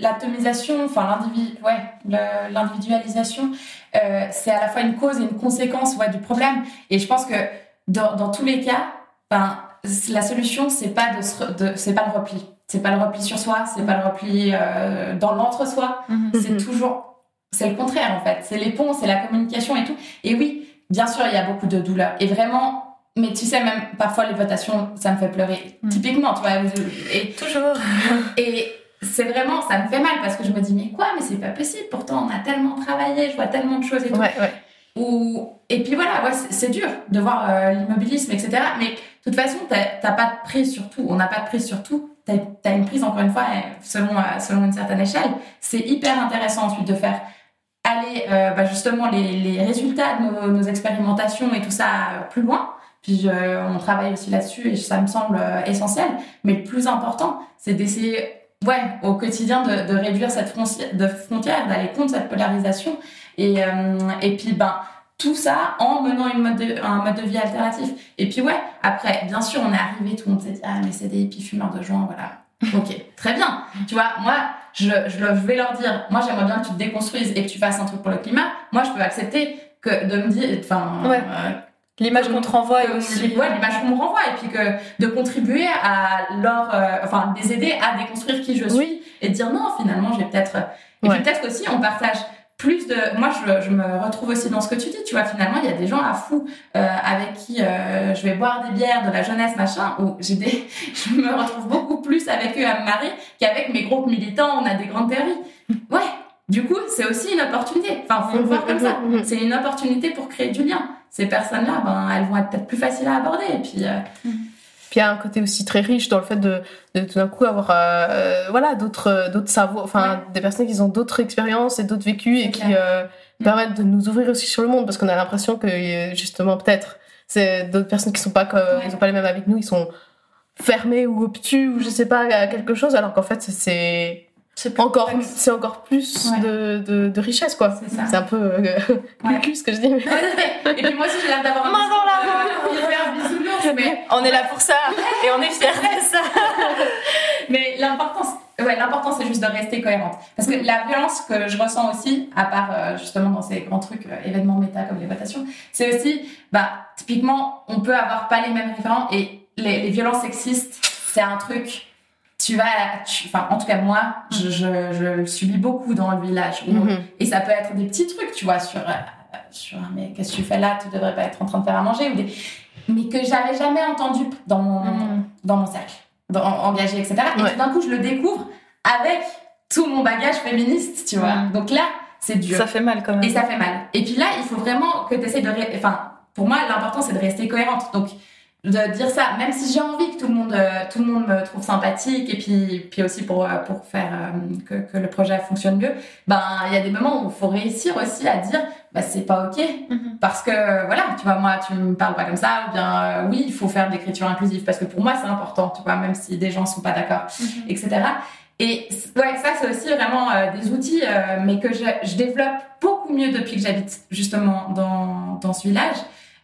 l'atomisation, enfin ouais, l'individualisation, euh, c'est à la fois une cause et une conséquence ouais, du problème. Et je pense que dans, dans tous les cas, ben, la solution, c'est pas de, c'est pas le repli. C'est pas le repli sur soi, c'est pas le repli euh, dans l'entre-soi. C'est Mhm. toujours, c'est le contraire en fait. C'est les ponts, c'est la communication et tout. Et oui, bien sûr, il y a beaucoup de douleur. Et vraiment, mais tu sais, même parfois les votations, ça me fait pleurer. Mm. Typiquement, tu vois. Et, Toujours. et c'est vraiment, ça me fait mal parce que je me dis, mais quoi, mais c'est pas possible. Pourtant, on a tellement travaillé, je vois tellement de choses et tout. ouais ouais Ou, et puis voilà, ouais, c'est dur de voir euh, l'immobilisme, etc. Mais de toute façon, t'as pas de prise sur tout. On n'a pas de prise sur tout. t'as as une prise encore une fois selon euh, selon une certaine échelle. C'est hyper intéressant ensuite de faire aller euh, bah, justement les, les résultats de nos, expérimentations et tout ça plus loin. Puis on travaille aussi là-dessus et ça me semble essentiel. Mais le plus important, c'est d'essayer, ouais, au quotidien de, de réduire cette frontière, d'aller contre cette polarisation. Et, euh, et puis, ben, tout ça en menant une mode de, un mode de vie alternatif. Et puis ouais, après, bien sûr, on est arrivé, tout le monde s'est dit, ah mais c'est des hippies fumeurs de joints, voilà. Ok, très bien. Tu vois, moi, je, je, vais leur dire, moi j'aimerais bien que tu te déconstruises et que tu fasses un truc pour le climat. Moi, je peux accepter que de me dire, enfin, ouais. euh, l'image qu'on te renvoie et aussi, ouais, l'image qu'on me renvoie et puis que de contribuer à leur, euh, enfin, les aider à déconstruire qui je suis oui. et de dire non, finalement, j'ai peut-être, et Ouais. puis peut-être aussi on partage plus de moi je, je me retrouve aussi dans ce que tu dis tu vois finalement il y a des gens à fou euh, avec qui euh, je vais boire des bières de la jeunesse machin où j'ai des je me retrouve beaucoup plus avec eux à me marier qu'avec mes groupes militants on a des grandes théories. Ouais du coup c'est aussi une opportunité. Enfin faut le voir comme ça. Mhm. c'est une opportunité pour créer du lien. Ces personnes là ben elles vont être peut-être plus faciles à aborder et puis euh, Puis il y a un côté aussi très riche dans le fait de, de tout d'un coup avoir euh, voilà d'autres euh, d'autres savoirs, enfin des personnes qui ont d'autres expériences et d'autres vécus et qui euh, Mm. permettent de nous ouvrir aussi sur le monde parce qu'on a l'impression que justement peut-être c'est d'autres personnes qui sont pas comme, Ouais. ils ont pas les mêmes avec nous, ils sont fermés ou obtus ou je sais pas à quelque chose alors qu'en fait c'est C'est encore c'est encore plus Ouais. de, de, de richesse quoi. C'est un peu euh, Ouais. cucu, ce que je dis. mais- et puis moi aussi j'ai l'air d'avoir un la mais On est là pour ça et on est fiers de ça. Mais l'important, c'est- ouais, l'important c'est juste de rester cohérente. Parce que la violence que je ressens aussi, à part euh, justement dans ces grands trucs, euh, événements méta comme les votations, c'est aussi, bah, typiquement, on peut avoir pas les mêmes référents et les, les violences sexistes, c'est un truc. Tu vas, tu- enfin, en tout cas moi, je, je, je le subis beaucoup dans le village. où- Mhm. Et ça peut être des petits trucs, tu vois, sur, euh, sur mais qu'est-ce que tu fais là? Tu devrais pas être en train de faire à manger ou des, mais que j'avais jamais entendu dans mon, Mhm. dans mon cercle, dans, engagé, etc. Et Ouais. tout d'un coup, je le découvre avec tout mon bagage féministe, tu vois. Mhm. Donc là, c'est dur. Ça fait mal quand même. Et ça fait mal. Et puis là, il faut vraiment que tu essaies de... Enfin, pour moi, l'important, c'est de rester cohérente. Donc, de dire ça, même si j'ai envie que tout le monde, euh, tout le monde me trouve sympathique, et puis, puis aussi pour, euh, pour faire euh, que, que le projet fonctionne mieux, ben, il y a des moments où il faut réussir aussi à dire, bah, c'est pas OK. Mhm. Parce que, voilà, tu vois, moi, tu me parles pas comme ça, ou bien, euh, oui, il faut faire de l'écriture inclusive, parce que pour moi, c'est important, tu vois, même si des gens sont pas d'accord Mhm. etc. Et c- ouais, ça c'est aussi vraiment euh, des outils, euh, mais que je, je développe beaucoup mieux depuis que j'habite justement dans, dans ce village,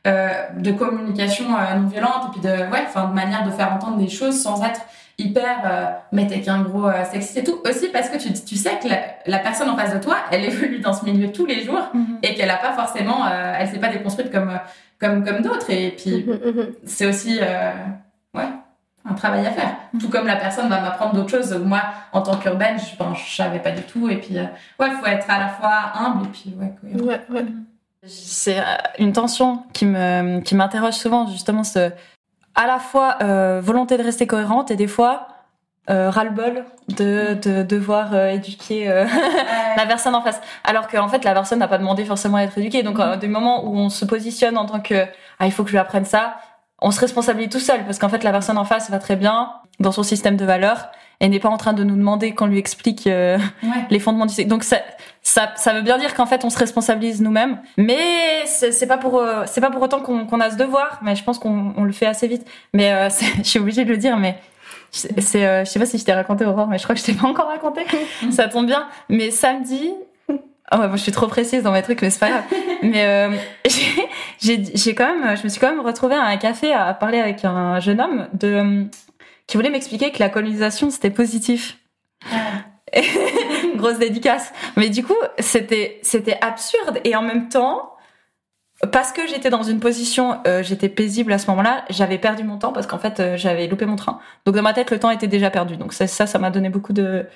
de communication non violente et puis de ouais, enfin de manière de faire entendre des choses sans être hyper euh, mais t'es qu'un gros euh, sexiste et tout. Aussi parce que tu, tu sais que la, la personne en face de toi, elle évolue dans ce milieu tous les jours Mhm. et qu'elle a pas forcément, euh, elle s'est pas déconstruite comme euh, comme comme d'autres et puis Mhm, mhm. c'est aussi euh, ouais, un travail à faire. Tout comme la personne va m'apprendre d'autres choses. Moi, en tant qu'urbaine, je, ben, je savais pas du tout. Et puis, euh, ouais, faut être à la fois humble et puis, ouais, cohérent. Ouais, ouais. C'est une tension qui me qui m'interroge souvent justement ce à la fois euh, volonté de rester cohérente et des fois euh, ras-le-bol de, de devoir euh, éduquer euh, la personne en face. Alors qu'en fait la personne n'a pas demandé forcément à être éduquée. Donc du moment où on se positionne en tant que ah il faut que je lui apprenne ça, on se responsabilise tout seul parce qu'en fait la personne en face va très bien dans son système de valeurs et n'est pas en train de nous demander qu'on lui explique Ouais. les fondements du Donc ça, ça, ça veut bien dire qu'en fait on se responsabilise nous-mêmes, mais c'est pas pour euh, c'est pas pour autant qu'on a ce devoir. Mais je pense qu'on on le fait assez vite. Mais euh, je suis obligée de le dire, mais c'est euh, je sais pas si je t'ai raconté Aurore, mais je crois que je t'ai pas encore raconté. ça tombe bien. Mais samedi. Oh ouais, je suis trop précise dans mes trucs, mais c'est pas grave. mais euh, j'ai- quand même, je me suis quand même retrouvée à un café à parler avec un jeune homme de qui voulait m'expliquer que la colonisation c'était positif. Grosse dédicace. Mais du coup, c'était c'était absurde et en même temps parce que j'étais dans une position euh, j'étais paisible à ce moment-là, j'avais perdu mon temps parce qu'en fait euh, j'avais loupé mon train. Donc dans ma tête le temps était déjà perdu. Donc ça ça ça m'a donné beaucoup de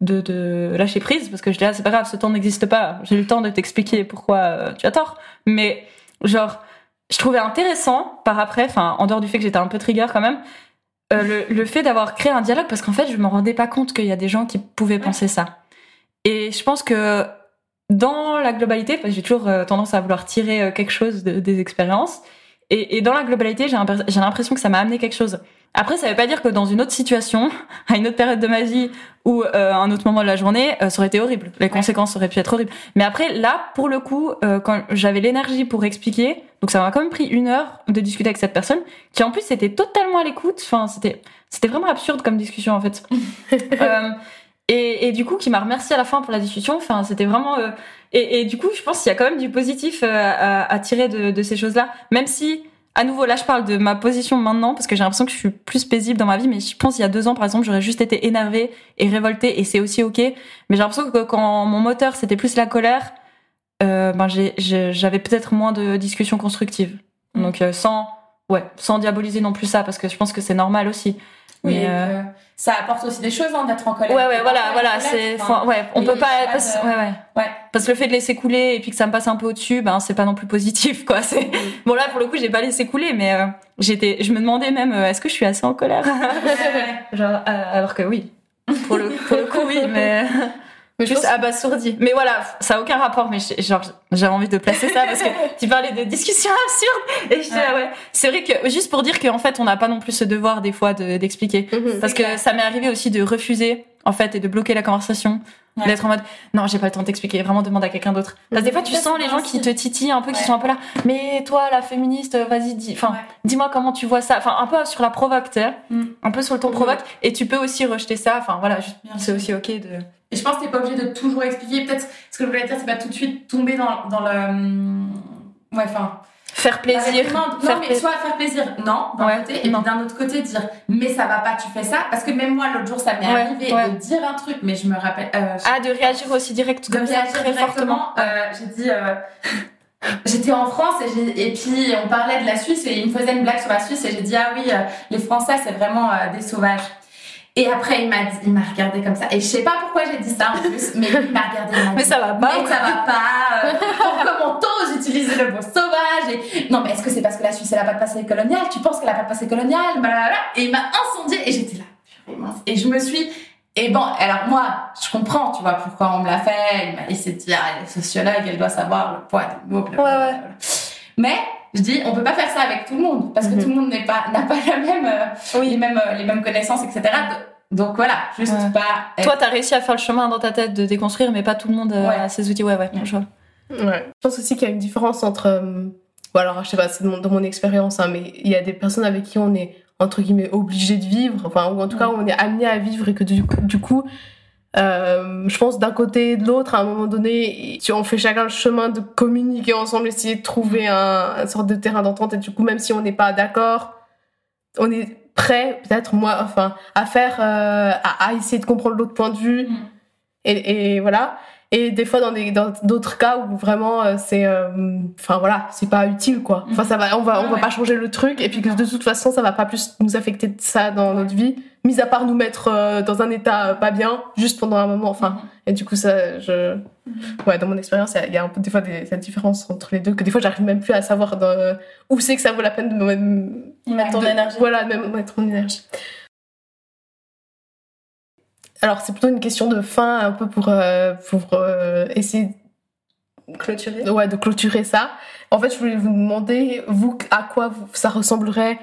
de, de lâcher prise parce que je disais ah, c'est pas grave, ce temps n'existe pas. J'ai eu le temps de t'expliquer pourquoi euh, tu as tort. Mais genre je trouvais intéressant par après, enfin en dehors du fait que j'étais un peu trigger quand même, euh, le, le fait d'avoir créé un dialogue parce qu'en fait je me rendais pas compte qu'il y a des gens qui pouvaient penser ça. Et je pense que dans la globalité, parce que j'ai toujours euh, tendance à vouloir tirer euh, quelque chose de- des expériences, et, dans la globalité, j'ai l'impression que ça m'a amené quelque chose. Après, ça veut pas dire que dans une autre situation, à une autre période de ma vie ou euh, un autre moment de la journée, euh, ça aurait été horrible. Les conséquences auraient pu être horribles. Mais après, là, pour le coup, euh, quand j'avais l'énergie pour expliquer, donc ça m'a quand même pris une heure de discuter avec cette personne, qui en plus était totalement à l'écoute. Enfin, c'était c'était vraiment absurde comme discussion en fait. Euh, et, et du coup, qui m'a remercié à la fin pour la discussion. Enfin, c'était vraiment. euh, et, et du coup, je pense qu'il y a quand même du positif euh, à, à tirer de, de ces choses-là, même si. À nouveau, là, je parle de ma position maintenant parce que j'ai l'impression que je suis plus paisible dans ma vie. Mais je pense il y a deux ans, par exemple, j'aurais juste été énervée et révoltée, et c'est aussi ok. Mais j'ai l'impression que quand mon moteur c'était plus la colère, euh, ben j'avais peut-être moins de discussions constructives. Donc euh, sans, ouais, sans diaboliser non plus ça parce que je pense que c'est normal aussi. Oui, Mais, euh, que ça apporte aussi des choses hein, d'être en colère. Ouais, ouais, voilà, voilà, c'est, enfin, ouais, on peut pas, parce, de- ouais, ouais. Ouais. Parce que le fait de laisser couler et puis que ça me passe un peu au-dessus, ben c'est pas non plus positif, quoi. C'est bon là pour le coup j'ai pas laissé couler, mais euh, j'étais, je me demandais même euh, est-ce que je suis assez en colère, Ouais, ouais. genre euh, alors que oui, pour le, pour le coup oui, mais Mais juste pense- abasourdi. Mais voilà, ça a aucun rapport, mais genre j'avais envie de placer ça parce que tu parlais de discussions absurdes et je Ouais. ouais, c'est vrai que juste pour dire qu'en fait on n'a pas non plus ce devoir des fois de- d'expliquer. Mhm. Parce que clair. ça m'est arrivé aussi de refuser, en fait, et de bloquer la conversation. Ouais. D'être en mode, non, j'ai pas le temps de t'expliquer, vraiment demande à quelqu'un d'autre. Parce que des fois, tu sens les gens qui te titillent un peu, qui sont un peu là. Mais toi, la féministe, vas-y, dis, enfin, dis-moi comment tu vois ça. Enfin, un peu sur la provoque, tu sais. Mm. Un peu sur le ton Mhm. provoque. Et tu peux aussi rejeter ça. Enfin, voilà, c'est aussi ok de. Et je pense que t'es pas obligé de toujours expliquer. Peut-être ce que je voulais dire, c'est pas tout de suite tomber dans, dans le. hum, Ouais, enfin. Faire plaisir. Non, faire mais plaisir. soit faire plaisir, non, d'un Ouais, côté, et puis d'un autre côté, dire, mais ça va pas, tu fais ça. Parce que même moi, l'autre jour, ça m'est Ouais, arrivé ouais. de dire un truc, mais je me rappelle. euh, je- Ah, de réagir aussi direct, de comme réagir très directement. fortement. Euh, j'ai dit. euh, J'étais en France et, et puis on parlait de la Suisse et il me faisait une blague sur la Suisse et j'ai dit ah oui euh, les Français c'est vraiment euh, des sauvages. Et après il m'a dit- il m'a regardé comme ça et je sais pas pourquoi j'ai dit ça en plus mais il m'a regardé il m'a Mais dit, ça va pas. mais ça va pas euh, comment t'oses utiliser le mot sauvage et non mais est-ce que c'est parce que la Suisse elle a pas de passé colonial? Tu penses qu'elle a pas de passé colonial? Blablabla. et il m'a incendié et j'étais là et je me suis et bon, alors moi, je comprends, tu vois, pourquoi on me l'a fait. Il, s'est dit, ah, elle est sociologue, elle doit savoir le poids des mots. Ouais, ouais. Mais je dis, on peut pas faire ça avec tout le monde, parce que Mhm. tout le monde n'est pas, n'a pas la même, euh, les mêmes, euh, les mêmes connaissances, etc. Donc voilà, juste Ouais. pas. être- Toi, t'as réussi à faire le chemin dans ta tête de déconstruire, mais pas tout le monde euh, Ouais. a ces outils. Ouais, ouais, je vois. Ouais. Je pense aussi qu'il y a une différence entre. euh, Bon, alors, je sais pas, c'est mon- dans mon expérience, hein, mais il y a des personnes avec qui on est, entre guillemets, obligé de vivre, enfin, ou en tout cas, on est amené à vivre et que du, coup- du coup, euh, je pense d'un côté et de l'autre, à un moment donné, on fait chacun le chemin de communiquer ensemble, essayer de trouver un, un sorte de terrain d'entente, et du coup, même si on n'est pas d'accord, on est prêt, peut-être, moi, enfin, à faire, euh, à, à essayer de comprendre l'autre point de vue, Mm. et, et voilà. Et des fois, dans des dans d'autres cas où vraiment euh, c'est, euh, enfin voilà, c'est pas utile quoi. Enfin ça va, on va on va ouais. pas changer le truc et puis que de toute façon ça va pas plus nous affecter de ça dans notre vie, mis à part nous mettre euh, dans un état pas bien juste pendant un moment. Enfin et du coup ça, je, ouais, dans mon expérience, il y a- il y, a un peu des fois des, cette différence entre les deux que des fois j'arrive même plus à savoir dans- où c'est que ça vaut la peine de me Mettre ton de- énergie. Voilà, même mettre mon énergie. Alors, c'est plutôt une question de fin, un peu pour, euh, pour euh, essayer Clôturer. ouais, de clôturer ça. En fait, je voulais vous demander, vous, à quoi ça ressemblerait.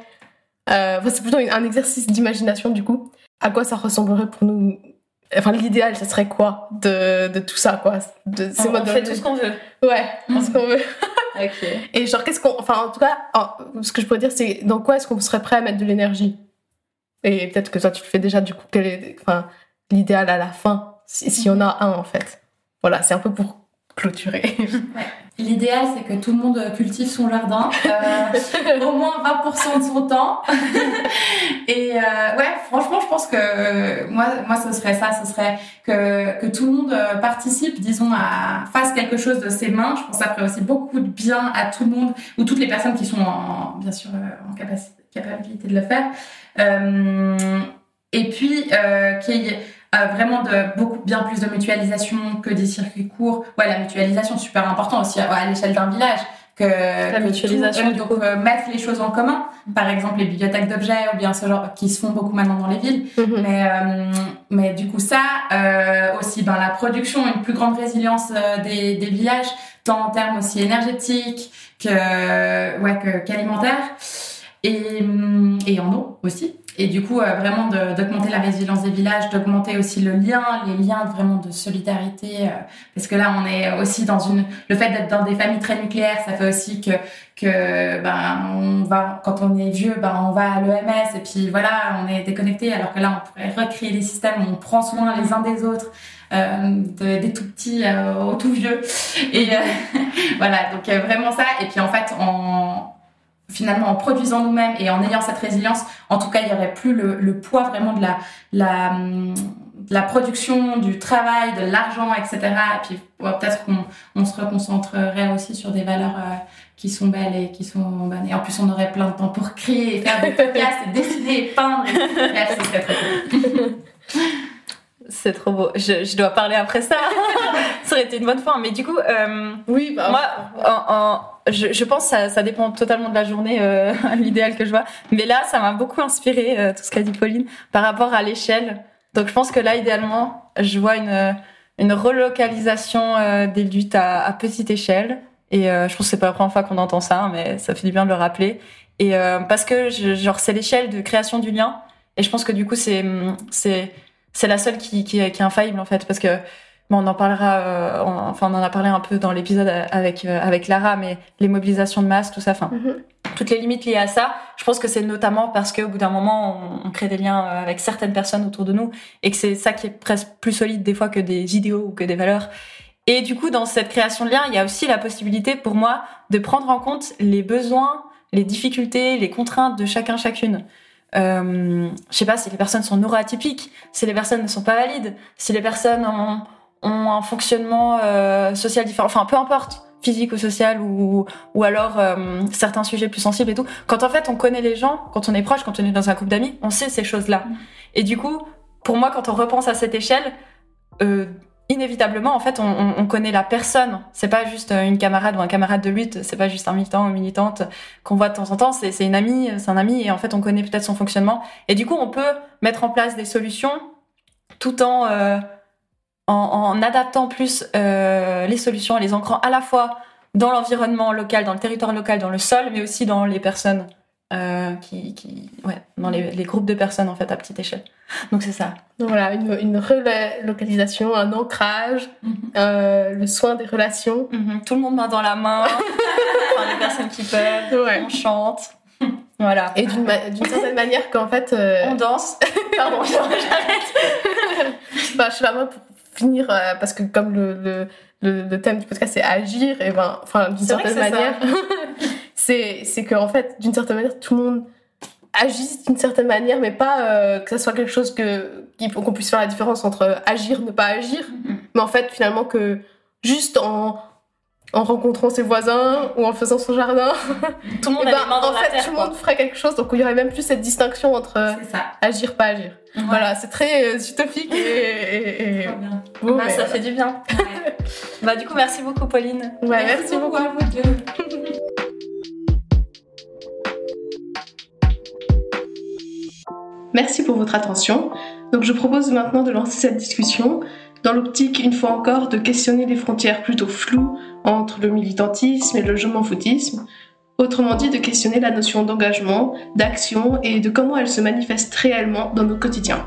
Euh, enfin, c'est plutôt un exercice d'imagination, du coup. À quoi ça ressemblerait pour nous? Enfin, l'idéal, ça serait quoi de, de tout ça, quoi? De, On, on de- fait tout ce qu'on veut. Ouais, ce qu'on veut. Ok. Et genre, qu'est-ce qu'on. Enfin, en tout cas, en- ce que je pourrais dire, c'est dans quoi est-ce qu'on serait prêt à mettre de l'énergie? Et peut-être que toi, tu le fais déjà, du coup, quel est enfin, l'idéal à la fin, si- y en a un, en fait. Voilà, c'est un peu pour clôturer. L'idéal, c'est que tout le monde cultive son jardin, euh, au moins 20% de son temps. Et euh, ouais, franchement, je pense que euh, moi, moi, ce serait ça, ce serait que, que tout le monde participe, disons, à fasse quelque chose de ses mains. Je pense que ça ferait aussi beaucoup de bien à tout le monde ou toutes les personnes qui sont en, bien sûr en capacité, capacité de le faire. Et puis qu'il y ait euh, vraiment de beaucoup bien plus de mutualisation que des circuits courts. Ouais, la mutualisation super important aussi à, à l'échelle d'un village. Que, La que mutualisation, tout- euh, du donc coup. euh, mettre les choses en commun. Par exemple, les bibliothèques d'objets ou bien ce genre qui se font beaucoup maintenant dans les villes. Mais, euh, mais du coup, ça, euh, aussi dans la production, une plus grande résilience des, des villages, tant en termes aussi énergétiques que, ouais, que, qu'alimentaires. Et, et en eau aussi. Et du coup, euh, vraiment d'augmenter la résilience des villages, d'augmenter aussi le lien, les liens vraiment de solidarité. Euh, parce que là, on est aussi dans une. Le fait d'être dans des familles très nucléaires, ça fait aussi que, que ben, on va, quand on est vieux, ben, on va à l'EMS et puis voilà, on est déconnecté. Alors que là, on pourrait recréer des systèmes où on prend soin les uns des autres. Euh, des tout petits euh, aux tout vieux et voilà donc vraiment ça et puis en fait en finalement en produisant nous-mêmes et en ayant cette résilience, en tout cas, il y aurait plus le, le poids vraiment de la, la, de la production, du travail, de l'argent, etc. Et puis peut-être qu'on on se reconcentrerait aussi sur des valeurs euh, qui sont belles et qui sont bonnes. Et en plus, on aurait plein de temps pour créer, et faire des podcasts, et dessiner, et peindre. Bref, ce serait très cool. C'est trop beau. Je, je, dois parler après ça. ça aurait été une bonne fin. Mais du coup, euh, oui, bah, moi, en, en, je, je, pense que ça, ça, dépend totalement de la journée, euh, l'idéal que je vois. Mais là, ça m'a beaucoup inspiré, euh, tout ce qu'a dit Pauline, par rapport à l'échelle. Donc, je pense que là, idéalement, je vois une, une relocalisation euh, des luttes à, à, petite échelle. Et euh, je pense que c'est pas la première fois qu'on entend ça, mais ça fait du bien de le rappeler. Et euh, parce que, je, genre, c'est l'échelle de création du lien. Et je pense que du coup, c'est, c'est, c'est la seule qui, qui, qui, est infaillible en fait parce que bon, on en parlera euh, on, enfin on en a parlé un peu dans l'épisode avec euh, avec Lara mais les mobilisations de masse tout ça enfin mm -hmm. toutes les limites liées à ça je pense que c'est notamment parce qu'au bout d'un moment on, on, crée des liens euh, avec certaines personnes autour de nous et que c'est ça qui est presque plus solide des fois que des idéaux ou que des valeurs et du coup dans cette création de liens il y a aussi la possibilité pour moi de prendre en compte les besoins les difficultés les contraintes de chacun chacune euh, je sais pas si les personnes sont neuroatypiques, si les personnes ne sont pas valides, si les personnes ont, ont un fonctionnement euh, social différent, enfin peu importe, physique ou social ou ou alors euh, certains sujets plus sensibles et tout. Quand en fait on connaît les gens, quand on est proche, quand on est dans un couple d'amis, on sait ces choses-là. Et du coup, pour moi, quand on repense à cette échelle, euh, inévitablement, en fait, on, on, connaît la personne. C'est pas juste une camarade ou un camarade de lutte. C'est pas juste un militant ou une militante qu'on voit de temps en temps. C'est une amie, c'est un ami, et en fait, on connaît peut-être son fonctionnement. Et du coup, on peut mettre en place des solutions tout en euh, en, en, adaptant plus euh, les solutions, les ancrant à la fois dans l'environnement local, dans le territoire local, dans le sol, mais aussi dans les personnes euh, qui, qui, ouais, dans les, les, groupes de personnes en fait à petite échelle. Donc c'est ça. Donc voilà, une, une relocalisation, un ancrage, mm -hmm. euh, le soin des relations. Mm -hmm. Tout le monde main dans la main, enfin, les personnes qui peuvent, ouais. on chante. Voilà. Et d'une certaine manière qu'en fait... Euh... On danse. Pardon, j'arrête. bah, je sais pas, moi, pour finir, parce que comme le, le, le, le, thème du podcast c'est agir, et ben, enfin, d'une certaine manière... c'est c'est que en fait d'une certaine manière tout le monde agisse d'une certaine manière mais pas euh, que ça soit quelque chose que qu'on puisse faire la différence entre agir ne pas agir mm -hmm. mais en fait finalement que juste en en rencontrant ses voisins ou en faisant son jardin tout le monde ben, en fait terre, tout le monde ferait quelque chose donc il y aurait même plus cette distinction entre agir pas agir ouais. voilà c'est très euh, utopique et, et. Beau, bah, mais ça voilà. fait du bien ouais. bah du coup merci beaucoup Pauline ouais, merci, merci beaucoup à vous deux Merci pour votre attention. Je propose maintenant de lancer cette discussion dans l'optique, une fois encore, de questionner les frontières plutôt floues entre le militantisme et le je m'en foutisme. Autrement dit, de questionner la notion d'engagement, d'action et de comment elle se manifeste réellement dans nos quotidiens.